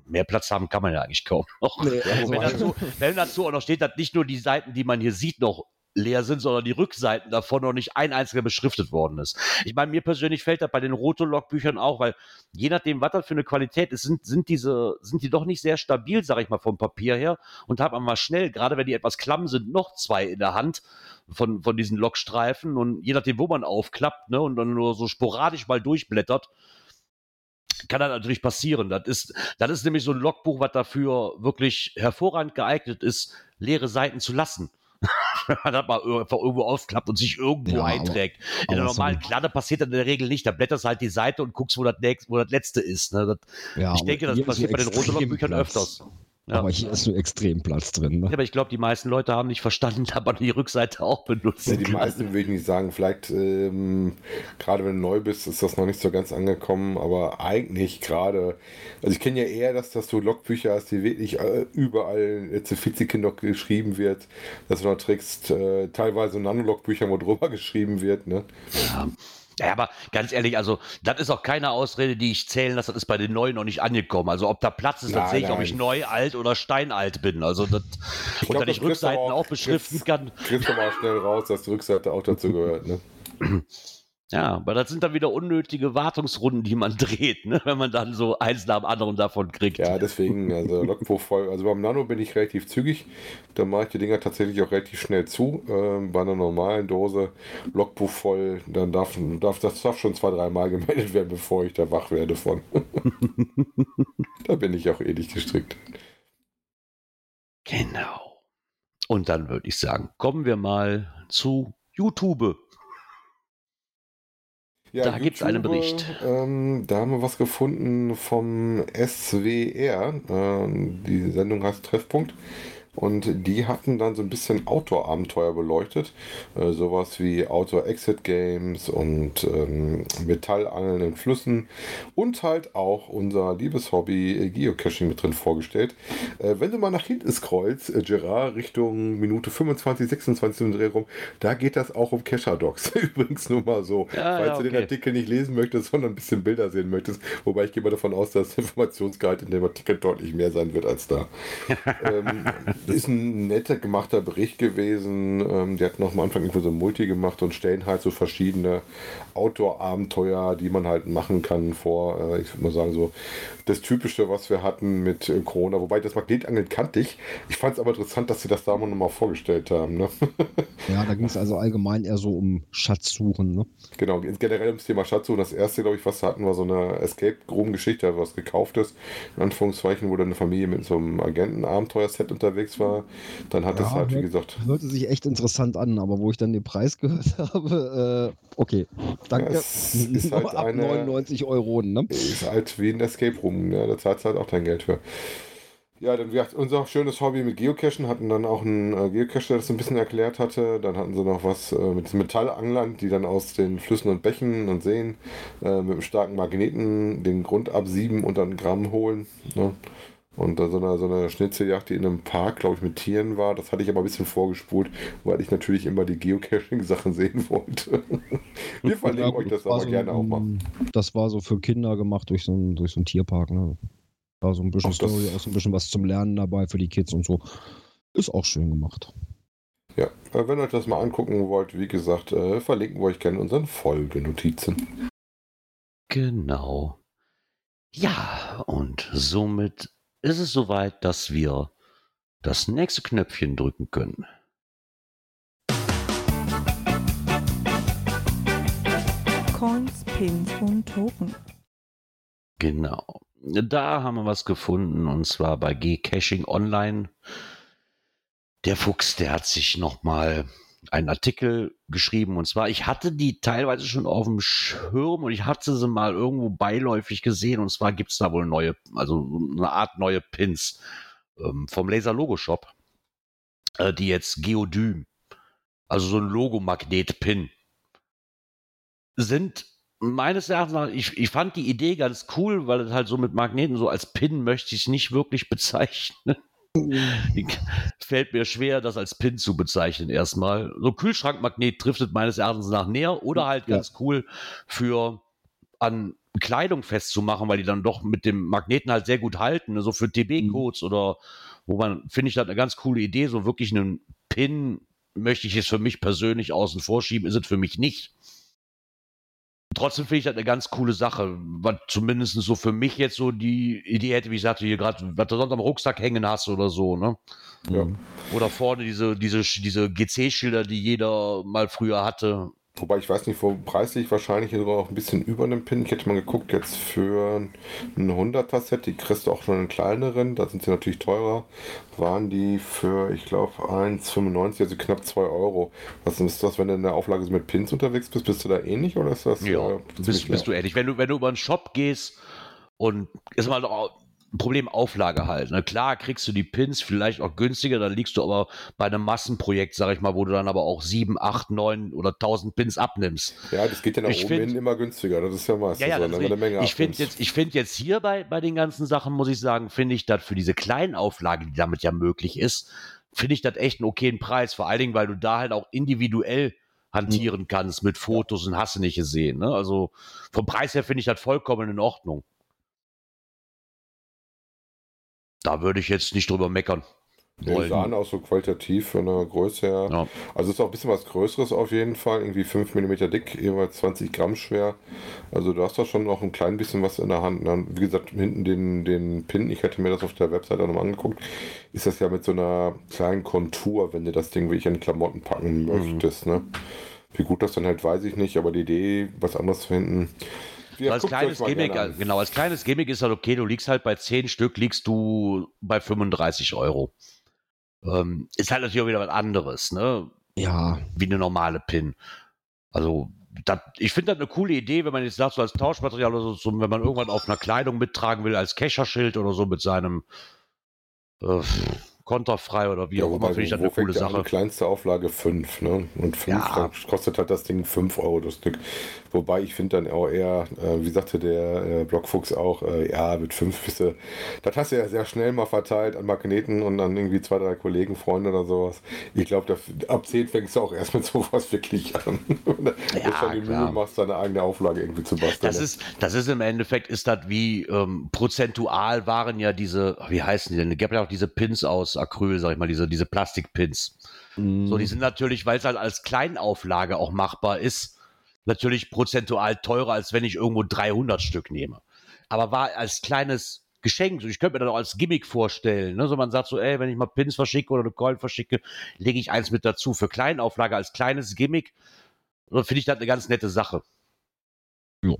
mehr Platz haben kann man ja eigentlich kaum noch. Nee, also wenn, dazu, wenn dazu auch noch steht, dass nicht nur die Seiten, die man hier sieht, noch leer sind, sondern die Rückseiten davon noch nicht ein einziger beschriftet worden ist. Ich meine, mir persönlich fällt das bei den Rotolog-Büchern auch, weil je nachdem, was das für eine Qualität ist, sind, sind diese, sind die doch nicht sehr stabil, sag ich mal, vom Papier her und hat man mal schnell, gerade wenn die etwas klamm sind, noch zwei in der Hand von, von diesen Logstreifen und je nachdem, wo man aufklappt, ne, und dann nur so sporadisch mal durchblättert, kann das natürlich passieren. Das ist, das ist nämlich so ein Logbuch, was dafür wirklich hervorragend geeignet ist, leere Seiten zu lassen. wenn man das mal einfach irgendwo ausklappt und sich irgendwo ja, einträgt. Aber, in der normalen so Kladde passiert das in der Regel nicht. Da blätterst du halt die Seite und guckst, wo das, nächste, wo das letzte ist. Ne? Das, ja, ich denke, das passiert bei den Rosenlock-Büchern öfters. Ja. Aber hier ist nur extrem Platz drin. Ne? Ja, aber ich glaube, die meisten Leute haben nicht verstanden, dass man die Rückseite auch benutzt. Ja, die meisten würde ich nicht sagen. Vielleicht, ähm, gerade wenn du neu bist, ist das noch nicht so ganz angekommen. Aber eigentlich gerade, also ich kenne ja eher, dass, dass du Logbücher hast, die wirklich äh, überall jetzt zu Fizikind noch geschrieben wird. Dass du noch trägst, äh, teilweise Nanolog-Bücher, wo drüber geschrieben wird. Ne? Ja. Ja, aber ganz ehrlich, also das ist auch keine Ausrede, die ich zählen lasse, das ist bei den Neuen noch nicht angekommen. Also ob da Platz ist, das sehe ich, ob ich neu, alt oder steinalt bin. Also das, ich und dass ich Rückseiten auch, auch beschriften kann. Kriegst du mal schnell raus, dass die Rückseite auch dazu gehört, ne? Ja, aber das sind dann wieder unnötige Wartungsrunden, die man dreht, ne? wenn man dann so eins nach dem anderen davon kriegt. Ja, deswegen, also Logbuch voll. Also beim Nano bin ich relativ zügig. Da mache ich die Dinger tatsächlich auch relativ schnell zu. Ähm, bei einer normalen Dose Logbuch voll, dann darf, darf das darf schon zwei, dreimal gemeldet werden, bevor ich da wach werde von. da bin ich auch ähnlich gestrickt. Genau. Und dann würde ich sagen, kommen wir mal zu YouTube. Ja, Da gibt's einen Bericht. Ähm, da haben wir was gefunden vom SWR. Ähm, die Sendung heißt Treffpunkt. Und die hatten dann so ein bisschen Outdoor-Abenteuer beleuchtet. Äh, sowas wie Outdoor-Exit-Games und ähm, Metallangeln in Flüssen. Und halt auch unser Liebeshobby äh, Geocaching mit drin vorgestellt. Äh, wenn du mal nach hinten scrollst, äh, Gerard, Richtung Minute 25, 26 im Dreh rum, da geht das auch um Cacher-Dogs. Übrigens nur mal so. Ja, Falls ja, du den okay. Artikel nicht lesen möchtest, sondern ein bisschen Bilder sehen möchtest. Wobei ich gehe mal davon aus, dass der Informationsgehalt in dem Artikel deutlich mehr sein wird als da. ähm, ist ein netter gemachter Bericht gewesen. Ähm, die hatten noch am Anfang irgendwie so ein Multi gemacht und stellen halt so verschiedene Outdoor-Abenteuer, die man halt machen kann vor, äh, ich würde mal sagen, so das Typische, was wir hatten mit äh, Corona. Wobei das Magnetangeln kannte ich. Ich fand es aber interessant, dass sie das da mal nochmal vorgestellt haben. Ne? Ja, da ging es also allgemein eher so um Schatzsuchen. Ne? Genau, generell ums Thema Schatzsuchen. Das erste, glaube ich, was wir hatten, war so eine Escape-Room-Geschichte, also was gekauftes, in Anführungszeichen, wo dann eine Familie mit so einem Agenten-Abenteuer-Set unterwegs war. Dann hat es Ja, halt, wie hört- gesagt, Hörte sich echt interessant an, aber wo ich dann den Preis gehört habe, äh, okay, danke. Ja, es ist halt Ab eine- 99 Euro, ne? ist halt wie ein Escape Room, ne? da zahlst du halt auch dein Geld für. Ja, dann wir hatten unser schönes Hobby mit Geocachen, hatten dann auch einen äh, Geocacher, der das ein bisschen erklärt hatte. Dann hatten sie noch was äh, mit Metallanglern, die dann aus den Flüssen und Bächen und Seen äh, mit einem starken Magneten den Grund absieben und dann Gramm holen. Ne? Und dann so eine, so eine Schnitzeljagd, die in einem Park, glaube ich, mit Tieren war. Das hatte ich aber ein bisschen vorgespult, weil ich natürlich immer die Geocaching-Sachen sehen wollte. Wir verlinken Ja, euch das war aber so gerne auch mal. ein- Das war so für Kinder gemacht durch so einen, durch so einen Tierpark, ne? War so ein bisschen Ach, das- Story, auch so ein bisschen was zum Lernen dabei für die Kids und so. Ist auch schön gemacht. Ja, äh, wenn ihr euch das mal angucken wollt, wie gesagt, äh, verlinken wir euch gerne in unseren Folgenotizen. Genau. Ja, und somit ist es soweit, dass wir das nächste Knöpfchen drücken können. Coins, Pins und Token. Genau. Da haben wir was gefunden und zwar bei G-Caching Online. Der Fuchs, der hat sich nochmal einen Artikel geschrieben und zwar, ich hatte die teilweise schon auf dem Schirm und ich hatte sie mal irgendwo beiläufig gesehen und zwar gibt es da wohl neue, also eine Art neue Pins ähm, vom Laser Logo Shop, äh, die jetzt Geodym, also so ein Logomagnet-Pin sind meines Erachtens nach, ich, ich fand die Idee ganz cool, weil es halt so mit Magneten, so als Pin möchte ich es nicht wirklich bezeichnen. Fällt mir schwer, das als Pin zu bezeichnen erstmal. So Kühlschrankmagnet driftet meines Erachtens nach näher oder halt Ja. ganz cool für an Kleidung festzumachen, weil die dann doch mit dem Magneten halt sehr gut halten, ne? so für TB-Codes oder wo man, finde ich, das eine ganz coole Idee, so wirklich einen Pin möchte ich es für mich persönlich außen vorschieben, ist es für mich nicht. Trotzdem finde ich das eine ganz coole Sache, was zumindest so für mich jetzt so die Idee hätte, wie ich sagte, hier gerade, was du sonst am Rucksack hängen hast oder so, ne? Ja. Oder vorne diese, diese, diese GC-Schilder, die jeder mal früher hatte. Wobei ich weiß nicht, wo preislich wahrscheinlich sogar auch ein bisschen über einem Pin. Ich hätte mal geguckt, jetzt für ein 100er-Set, die kriegst du auch schon einen kleineren, da sind sie natürlich teurer, waren die für, ich glaube, 1,95, also knapp 2 Euro. Was ist das, wenn du in der Auflage mit Pins unterwegs bist, bist du da ähnlich oder ist das? Ja, äh, bist, bist du ehrlich. Wenn du, wenn du über einen Shop gehst und ist mal Problem Auflage halt. Ne? Klar kriegst du die Pins vielleicht auch günstiger, dann liegst du aber bei einem Massenprojekt, sag ich mal, wo du dann aber auch 7, 8, 9 oder 1000 Pins abnimmst. Ja, das geht ja nach Ich oben find- hin immer günstiger. Das ist ja meistens Ja, ja, so, du eine Menge ich finde jetzt, ich finde jetzt hier bei, bei den ganzen Sachen, muss ich sagen, finde ich das für diese kleinen Auflagen, die damit ja möglich ist, finde ich das echt einen okayen Preis. Vor allen Dingen, weil du da halt auch individuell hantieren kannst mit Fotos und hast du nicht gesehen. Ne? Also vom Preis her finde ich das vollkommen in Ordnung. Da würde ich jetzt nicht drüber meckern. Ja, die wollen. sahen auch so qualitativ von der Größe her. Ja. Also ist auch ein bisschen was Größeres auf jeden Fall. Irgendwie 5 mm dick, jeweils 20 Gramm schwer. Also du hast da schon noch ein klein bisschen was in der Hand. Dann, wie gesagt, hinten den, den Pin, ich hätte mir das auf der Webseite auch nochmal angeguckt, ist das ja mit so einer kleinen Kontur, wenn du das Ding wirklich an die Klamotten packen möchtest. Ne? Wie gut das dann halt, weiß ich nicht, aber die Idee, was anderes zu finden. Ja, als kleines Gimmick, genau, als kleines Gimmick ist halt okay, du liegst halt bei 10 Stück, liegst du bei 35 Euro. Ähm, ist halt natürlich auch wieder was anderes, ne? Ja. Wie eine normale Pin. Also, das, ich finde das eine coole Idee, wenn man jetzt sagt, so als Tauschmaterial oder so, so, wenn man irgendwann auf einer Kleidung mittragen will, als Kescherschild oder so mit seinem äh, konterfrei oder wie Ja, auch immer, finde ich das eine coole? Sache. Die kleinste Auflage 5, ne? Und 5 Ja. kostet halt das Ding 5 Euro das Stück. Wobei ich finde dann auch eher, äh, wie sagte der äh, Blockfuchs auch, äh, ja, mit 5 bist du, das hast du ja sehr schnell mal verteilt an Magneten und an irgendwie zwei, drei Kollegen, Freunde oder sowas. Ich glaube, ab 10 fängst du auch erst mit sowas wirklich an. Ja, schon die. Mühe machst, deine eigene Auflage irgendwie zu basteln. Das ist, das ist im Endeffekt, ist das wie ähm, prozentual waren ja diese, wie heißen die denn? Es gab ja auch diese Pins aus Acryl, sag ich mal, diese, diese Plastikpins. Mhm. So, die sind natürlich, weil es halt als Kleinauflage auch machbar ist, natürlich prozentual teurer, als wenn ich irgendwo 300 Stück nehme. Aber war als kleines Geschenk, ich könnte mir das auch als Gimmick vorstellen, ne? so man sagt so, ey, wenn ich mal Pins verschicke oder eine Coin verschicke, lege ich eins mit dazu. Für Kleinauflage als kleines Gimmick, so finde ich das eine ganz nette Sache.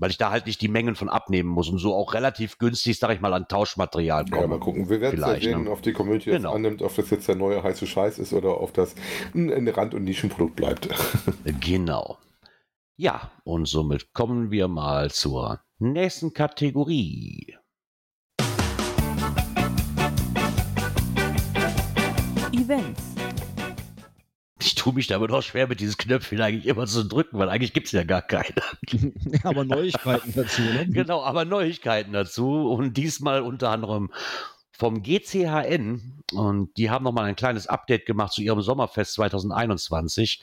Weil ich da halt nicht die Mengen von abnehmen muss und so auch relativ günstig, sag ich mal, an Tauschmaterial komme. Ja, mal gucken. Wir werden es ja Vielleicht, sehen, ne? ob die Community Genau. das annimmt, ob das jetzt der neue heiße Scheiß ist oder ob das ein Rand- und Nischenprodukt bleibt. Genau. Ja, und somit kommen wir mal zur nächsten Kategorie. Events. Ich tue mich damit auch schwer, mit diesen Knöpfchen eigentlich immer zu drücken, weil eigentlich gibt es ja gar keine. Aber Neuigkeiten dazu, ne? genau, aber Neuigkeiten dazu und diesmal unter anderem vom GCHN und die haben nochmal ein kleines Update gemacht zu ihrem Sommerfest 2021,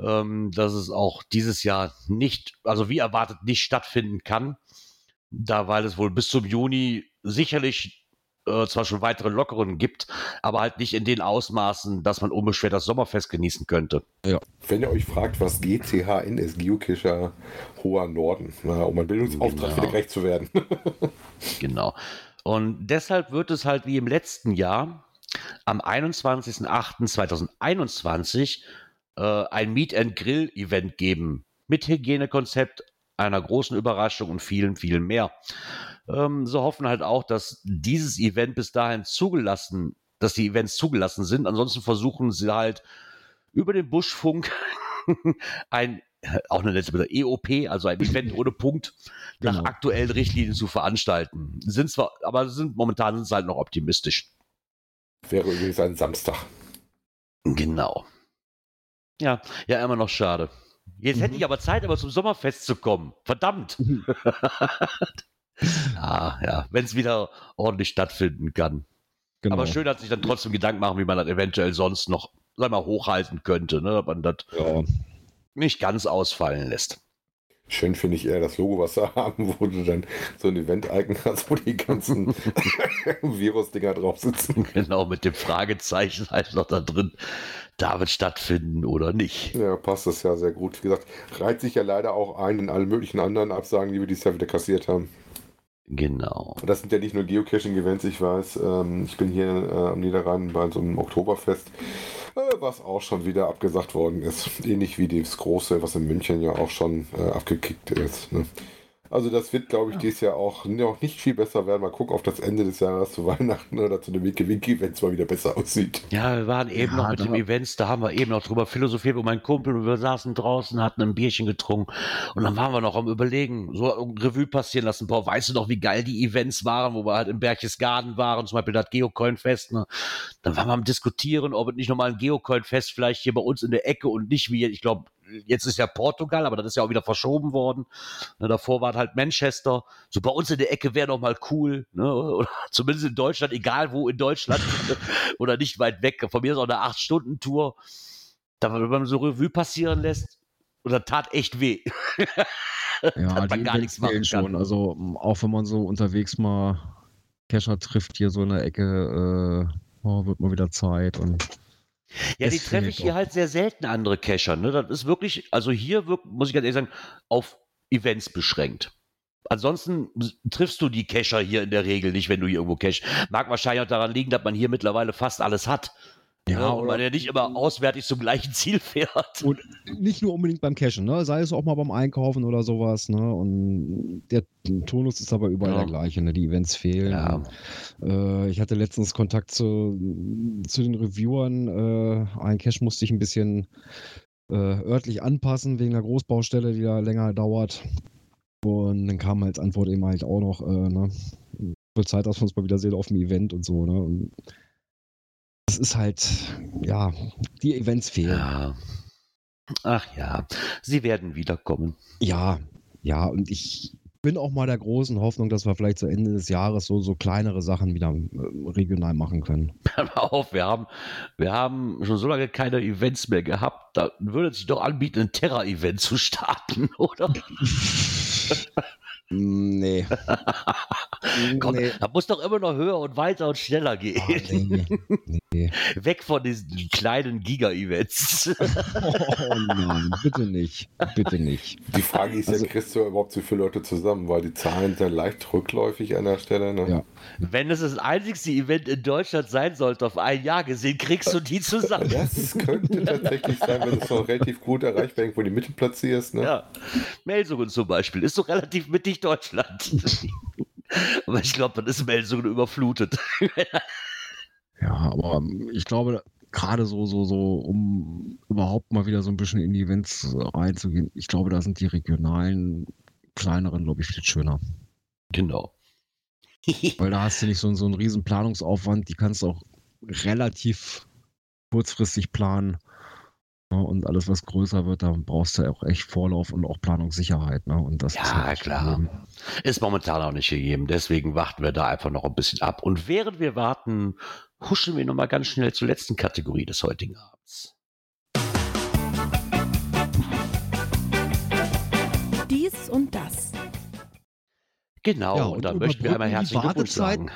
ähm, dass es auch dieses Jahr nicht, also wie erwartet, nicht stattfinden kann, da weil es wohl bis zum Juni sicherlich äh, zwar schon weitere Lockerungen gibt, aber halt nicht in den Ausmaßen, dass man unbeschwert das Sommerfest genießen könnte. Wenn ihr euch fragt, was GCHN ist, Geocacher Hoher Norden, na, um ein Bildungsauftrag Genau. wieder gerecht zu werden. Genau. Und deshalb wird es halt wie im letzten Jahr am 21.08.2021 äh, ein Meet and Grill Event geben mit Hygienekonzept, einer großen Überraschung und vielen, vielen mehr. Ähm, so hoffen halt auch, dass dieses Event bis dahin zugelassen, dass die Events zugelassen sind. Ansonsten versuchen sie halt über den Buschfunk ein auch eine letzte Bitte, EOP, also ein Event ohne Punkt, nach Genau. aktuellen Richtlinien zu veranstalten. Sind zwar, aber sind momentan sind sie halt noch optimistisch. Wäre übrigens ein Samstag. Genau. Ja, ja, immer noch schade. Jetzt hätte Mhm. ich aber Zeit, aber zum Sommerfest zu kommen. Verdammt. ah, ja, wenn es wieder ordentlich stattfinden kann. Genau. Aber schön, dass sich dann trotzdem Gedanken machen, wie man das eventuell sonst noch, sag mal, hochhalten könnte, ne? Dass man das Ja. nicht ganz ausfallen lässt. Schön finde ich eher das Logo, was sie haben, wo du dann so ein Event-Icon hast, wo die ganzen Virus-Dinger drauf sitzen. Genau, mit dem Fragezeichen halt noch da drin. Darf es stattfinden oder nicht? Ja, passt das ja sehr gut. Wie gesagt, reiht sich ja leider auch ein in alle möglichen anderen Absagen, die wir dieses Jahr wieder kassiert haben. Genau. Das sind ja nicht nur Geocaching-Events, ich weiß. Ähm, ich bin hier äh, am Niederrhein bei so einem Oktoberfest, äh, was auch schon wieder abgesagt worden ist. Ähnlich wie das große, was in München ja auch schon äh, abgekickt ist. Ne? Also das wird, glaube ich, dieses Jahr auch noch nicht viel besser werden. Mal gucken, ob das Ende des Jahres zu Weihnachten oder zu dem Winky-Winky-Event mal wieder besser aussieht. Ja, wir waren eben Ja, noch mit dem Events, da haben wir eben noch drüber philosophiert, wo mein Kumpel und wir saßen draußen, hatten ein Bierchen getrunken und dann waren wir noch am Überlegen, so Revue passieren lassen. Boah, weißt du noch, wie geil die Events waren, wo wir halt im Berchtesgaden waren, zum Beispiel das Geocoin-Fest, ne? Dann waren wir am Diskutieren, ob es nicht nochmal ein Geocoin-Fest vielleicht hier bei uns in der Ecke und nicht wie, ich glaube, jetzt ist ja Portugal, aber das ist ja auch wieder verschoben worden. Ne, davor war halt Manchester. So bei uns in der Ecke wäre noch mal cool, ne? Oder zumindest in Deutschland, egal wo in Deutschland oder nicht weit weg. Von mir ist auch eine 8-Stunden-Tour. Da, wenn man so Revue passieren lässt, und das tat echt weh. Ja, dass man die gar nichts machen schon. kann. Also auch wenn man so unterwegs mal Kescher trifft, hier so in der Ecke, äh, oh, wird mal wieder Zeit. Und Ja, die Es treffe ich hier auch. halt sehr selten, andere Cacher. Ne? Das ist wirklich, also hier muss ich ganz ehrlich sagen, auf Events beschränkt. Ansonsten triffst du die Cacher hier in der Regel nicht, wenn du hier irgendwo cash. Mag wahrscheinlich auch daran liegen, dass man hier mittlerweile fast alles hat. Ja, Ja, und man oder- ja nicht immer auswärtig zum gleichen Ziel fährt. Und nicht nur unbedingt beim Cashen, ne? sei es auch mal beim Einkaufen oder sowas. Ne? Und der Tonus ist aber überall Ja. der gleiche. Ne? Die Events fehlen. Ja. Äh, ich hatte letztens Kontakt zu, zu den Reviewern. Äh, ein Cache musste ich ein bisschen äh, örtlich anpassen wegen der Großbaustelle, die da länger dauert. Und dann kam als Antwort eben halt auch noch, äh, ne? Zeit, dass wir uns mal wieder sehen auf dem Event und so. Ne? Und das ist halt, ja, die Events fehlen. Ja. Ach ja, sie werden wiederkommen. Ja, ja, und ich bin auch mal der großen Hoffnung, dass wir vielleicht zu Ende des Jahres so, so kleinere Sachen wieder äh, regional machen können. Hör mal auf, wir haben, wir haben schon so lange keine Events mehr gehabt. Da würde es sich doch anbieten, ein Terra-Event zu starten, oder? nee. Komm, nee. Da muss doch immer noch höher und weiter und schneller gehen. Ah, nee. nee. Weg von diesen kleinen Giga-Events. Oh nein, bitte nicht. Bitte nicht. Die Frage ist Also- ja, kriegst du überhaupt so viele Leute zusammen? Weil die Zahlen sind leicht rückläufig an der Stelle. Ne? Ja. Wenn es das einzigste Event in Deutschland sein sollte, auf ein Jahr gesehen, kriegst du die zusammen. Das könnte tatsächlich sein, wenn du es noch relativ gut erreichbar irgendwo in die Mitte platzierst. Ne? Ja. Melsungen zum Beispiel ist doch relativ mittig Deutschland. Aber ich glaube, dann ist Melsungen überflutet. Ja, aber ich glaube, gerade so, so, so, um überhaupt mal wieder so ein bisschen in die Events reinzugehen, ich glaube, da sind die regionalen, kleineren, glaube ich, viel schöner. Genau. Weil da hast du nicht so, so einen riesen Planungsaufwand, die kannst du auch relativ kurzfristig planen. Ja, und alles, was größer wird, da brauchst du auch echt Vorlauf und auch Planungssicherheit. Ne? Und das Ja, ist halt klar. gegeben. Ist momentan auch nicht gegeben. Deswegen warten wir da einfach noch ein bisschen ab. Und während wir warten, huschen wir nochmal ganz schnell zur letzten Kategorie des heutigen Abends. Dies und das. Genau, Ja, und, und da möchten wir einmal herzlichen Glückwunsch sagen.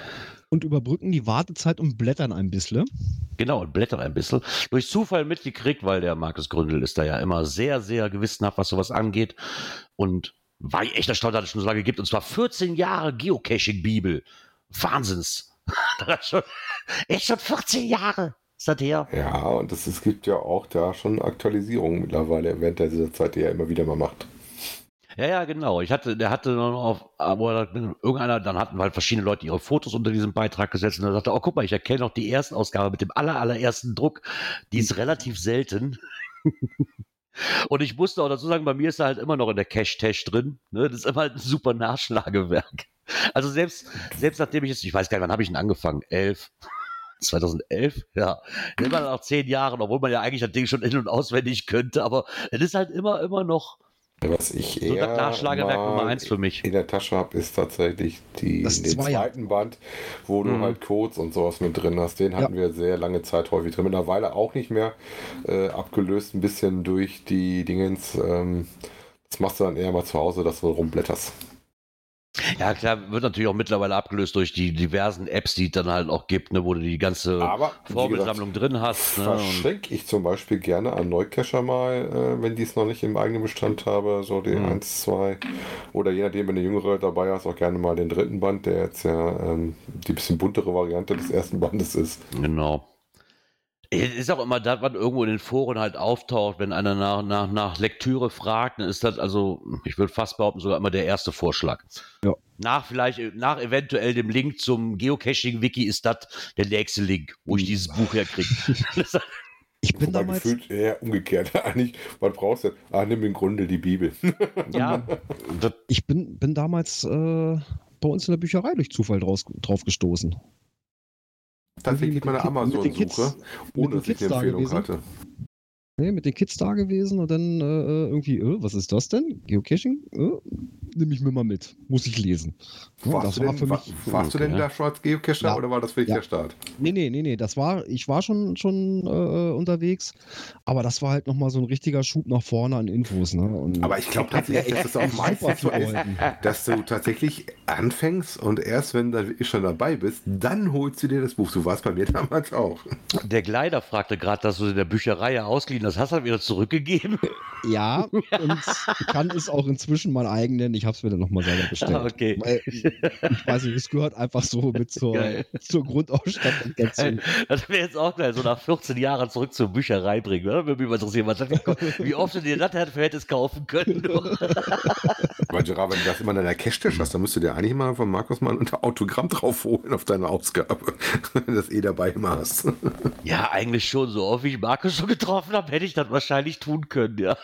Und überbrücken die Wartezeit und blättern ein bisschen. Genau, und blättern ein bisschen. Durch Zufall mitgekriegt, weil der Markus Gründel ist da ja immer sehr, sehr gewissenhaft, was sowas angeht. Und war ich echt erstaunt, dass es schon so lange gibt. Und zwar 14 Jahre Geocaching-Bibel. Wahnsinns. Schon, echt schon 14 Jahre ist das her. Ja, und es, es gibt ja auch da schon Aktualisierungen mittlerweile während dieser Zeit, die er immer wieder mal macht. Ja, ja, genau. Ich hatte, der hatte dann auf, aber irgendeiner, dann hatten halt verschiedene Leute ihre Fotos unter diesem Beitrag gesetzt und dann sagte, oh, guck mal, ich erkenne noch die erste Ausgabe mit dem aller, allerersten Druck. Die ist relativ selten. Und ich musste auch dazu sagen, bei mir ist er halt immer noch in der Cache-Tash drin. Ne? Das ist immer halt ein super Nachschlagewerk. Also selbst, selbst nachdem ich jetzt, ich weiß gar nicht, wann habe ich ihn angefangen? Elf. 2011, ja. Immer nach zehn Jahren, obwohl man ja eigentlich das Ding schon in- und auswendig könnte, aber es ist halt immer, immer noch Was ich so eher das Nachschlagewerk mal Nummer eins für mich. in der Tasche habe, ist tatsächlich die, Das den Zweier. zweiten Band, wo du Mhm. halt Codes und sowas mit drin hast. Den hatten wir sehr lange Zeit häufig drin. Mittlerweile auch nicht mehr äh, abgelöst, ein bisschen durch die Dingens. Ähm, das machst du dann eher mal zu Hause, dass du rumblätterst. Ja, klar, wird natürlich auch mittlerweile abgelöst durch die diversen Apps, die es dann halt auch gibt, ne, wo du die ganze Aber Vorbildsammlung drin hast. Ne, verschenke ich zum Beispiel gerne an Neucacher mal, äh, wenn die es noch nicht im eigenen Bestand habe, so die Mhm. 1, 2 oder je nachdem, wenn du jüngere dabei hast, auch gerne mal den dritten Band, der jetzt ja ähm, die bisschen buntere Variante des ersten Bandes ist. genau. Es ist auch immer das, was irgendwo in den Foren halt auftaucht, wenn einer nach, nach, nach Lektüre fragt, dann ist das also, ich würde fast behaupten, sogar immer der erste Vorschlag. Ja. Nach vielleicht, nach eventuell dem Link zum Geocaching-Wiki ist das der nächste Link, wo ich dieses Buch herkriege. Ich bin Wobei damals. gefühlt eher umgekehrt. Eigentlich, was brauchst du? Ah, nimm im Grunde die Bibel. ja, Ich bin, bin damals äh, bei uns in der Bücherei durch Zufall draus, drauf gestoßen. Tatsächlich meine Amazon-Suche, ohne dass ich eine Empfehlung hatte. Nee, mit den Kids da gewesen und dann äh, irgendwie, äh, was ist das denn? Geocaching? Äh, Nimm ich mir mal mit. Muss ich lesen. Warst, das du war denn, für war, mich. warst du denn da schon als Geocacher Ja. oder war das wirklich Ja. der Start? Nee, nee, nee, nee. Das war, ich war schon, schon äh, unterwegs, aber das war halt nochmal so ein richtiger Schub nach vorne an Infos. Ne? Und Aber ich glaube tatsächlich, dass es auch meistens so ist, dass du tatsächlich anfängst und erst wenn du schon dabei bist, dann holst du dir das Buch. So war es bei mir damals auch. der Gleiter fragte gerade, dass du in der Bücherei ja ausgeliehen hast. Hast du das wieder zurückgegeben? Ja, und kann es auch inzwischen mein eigen nennen. Ich habe es mir dann nochmal selber bestellt. Ah, okay. Weil, ich weiß nicht, es gehört einfach so mit zur, Geil. zur Grundausstattung dazu. Das wäre jetzt auch geil, so nach 14 Jahren zurück zur Bücherei bringen. Oder? Würde mich mal interessieren, was das, wie oft du dir das hättest kaufen können. Weil Gerard, wenn du das immer in deiner Cash-Tasche hast, dann müsst du dir eigentlich mal von Markus mal ein Autogramm drauf holen auf deine Ausgabe. Wenn du das eh dabei immer hast. ja, eigentlich schon. So oft wie ich Markus schon getroffen habe, hätte ich das wahrscheinlich tun können, ja.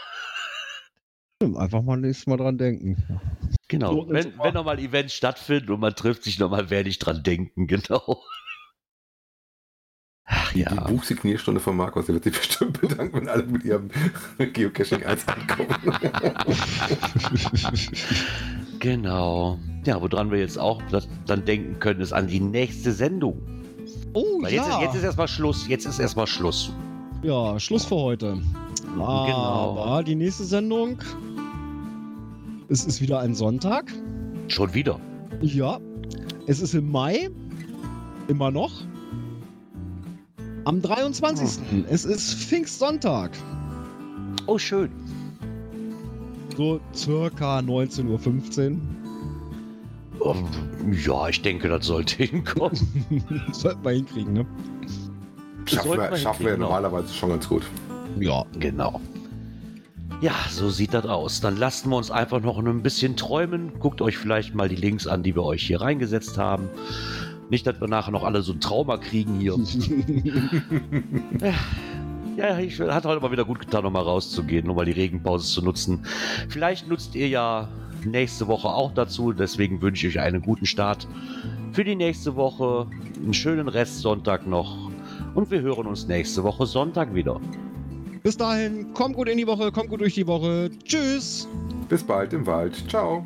Einfach mal nächstes Mal dran denken. Genau. So, wenn, wenn nochmal Events stattfinden und man trifft sich nochmal, werde ich dran denken, genau. Ach Die ja. Buchsignierstunde von Markus, der wird sich bestimmt bedanken, wenn alle mit ihrem Geocaching 1 ankommen. Genau. Ja, woran wir jetzt auch dann denken können, ist an die nächste Sendung. Oh Weil jetzt, ja. ist, jetzt ist erstmal Schluss. Jetzt ist erstmal Schluss. Ja, Schluss für heute. Genau. Aber die nächste Sendung. Es ist wieder ein Sonntag. Schon wieder. Ja. Es ist im Mai. Immer noch. Am 23. Es ist Pfingstsonntag. Oh, schön. So circa 19.15 Uhr. Um, ja, ich denke, das sollte hinkommen. Sollten wir hinkriegen, ne? Schaffen wir, schaffen wir hinkriegen, normalerweise schon ganz gut. Ja. Genau. Ja, so sieht das aus. Dann lassen wir uns einfach noch ein bisschen träumen. Guckt euch vielleicht mal die Links an, die wir euch hier reingesetzt haben. Nicht, dass wir nachher noch alle so ein Trauma kriegen hier. Ja, ich hat heute mal wieder gut getan, nochmal rauszugehen, nochmal die Regenpause zu nutzen. Vielleicht nutzt ihr ja nächste Woche auch dazu, deswegen wünsche ich euch einen guten Start für die nächste Woche, einen schönen Restsonntag noch und wir hören uns nächste Woche Sonntag wieder. Bis dahin, kommt gut in die Woche, kommt gut durch die Woche. Tschüss. Bis bald im Wald. Ciao.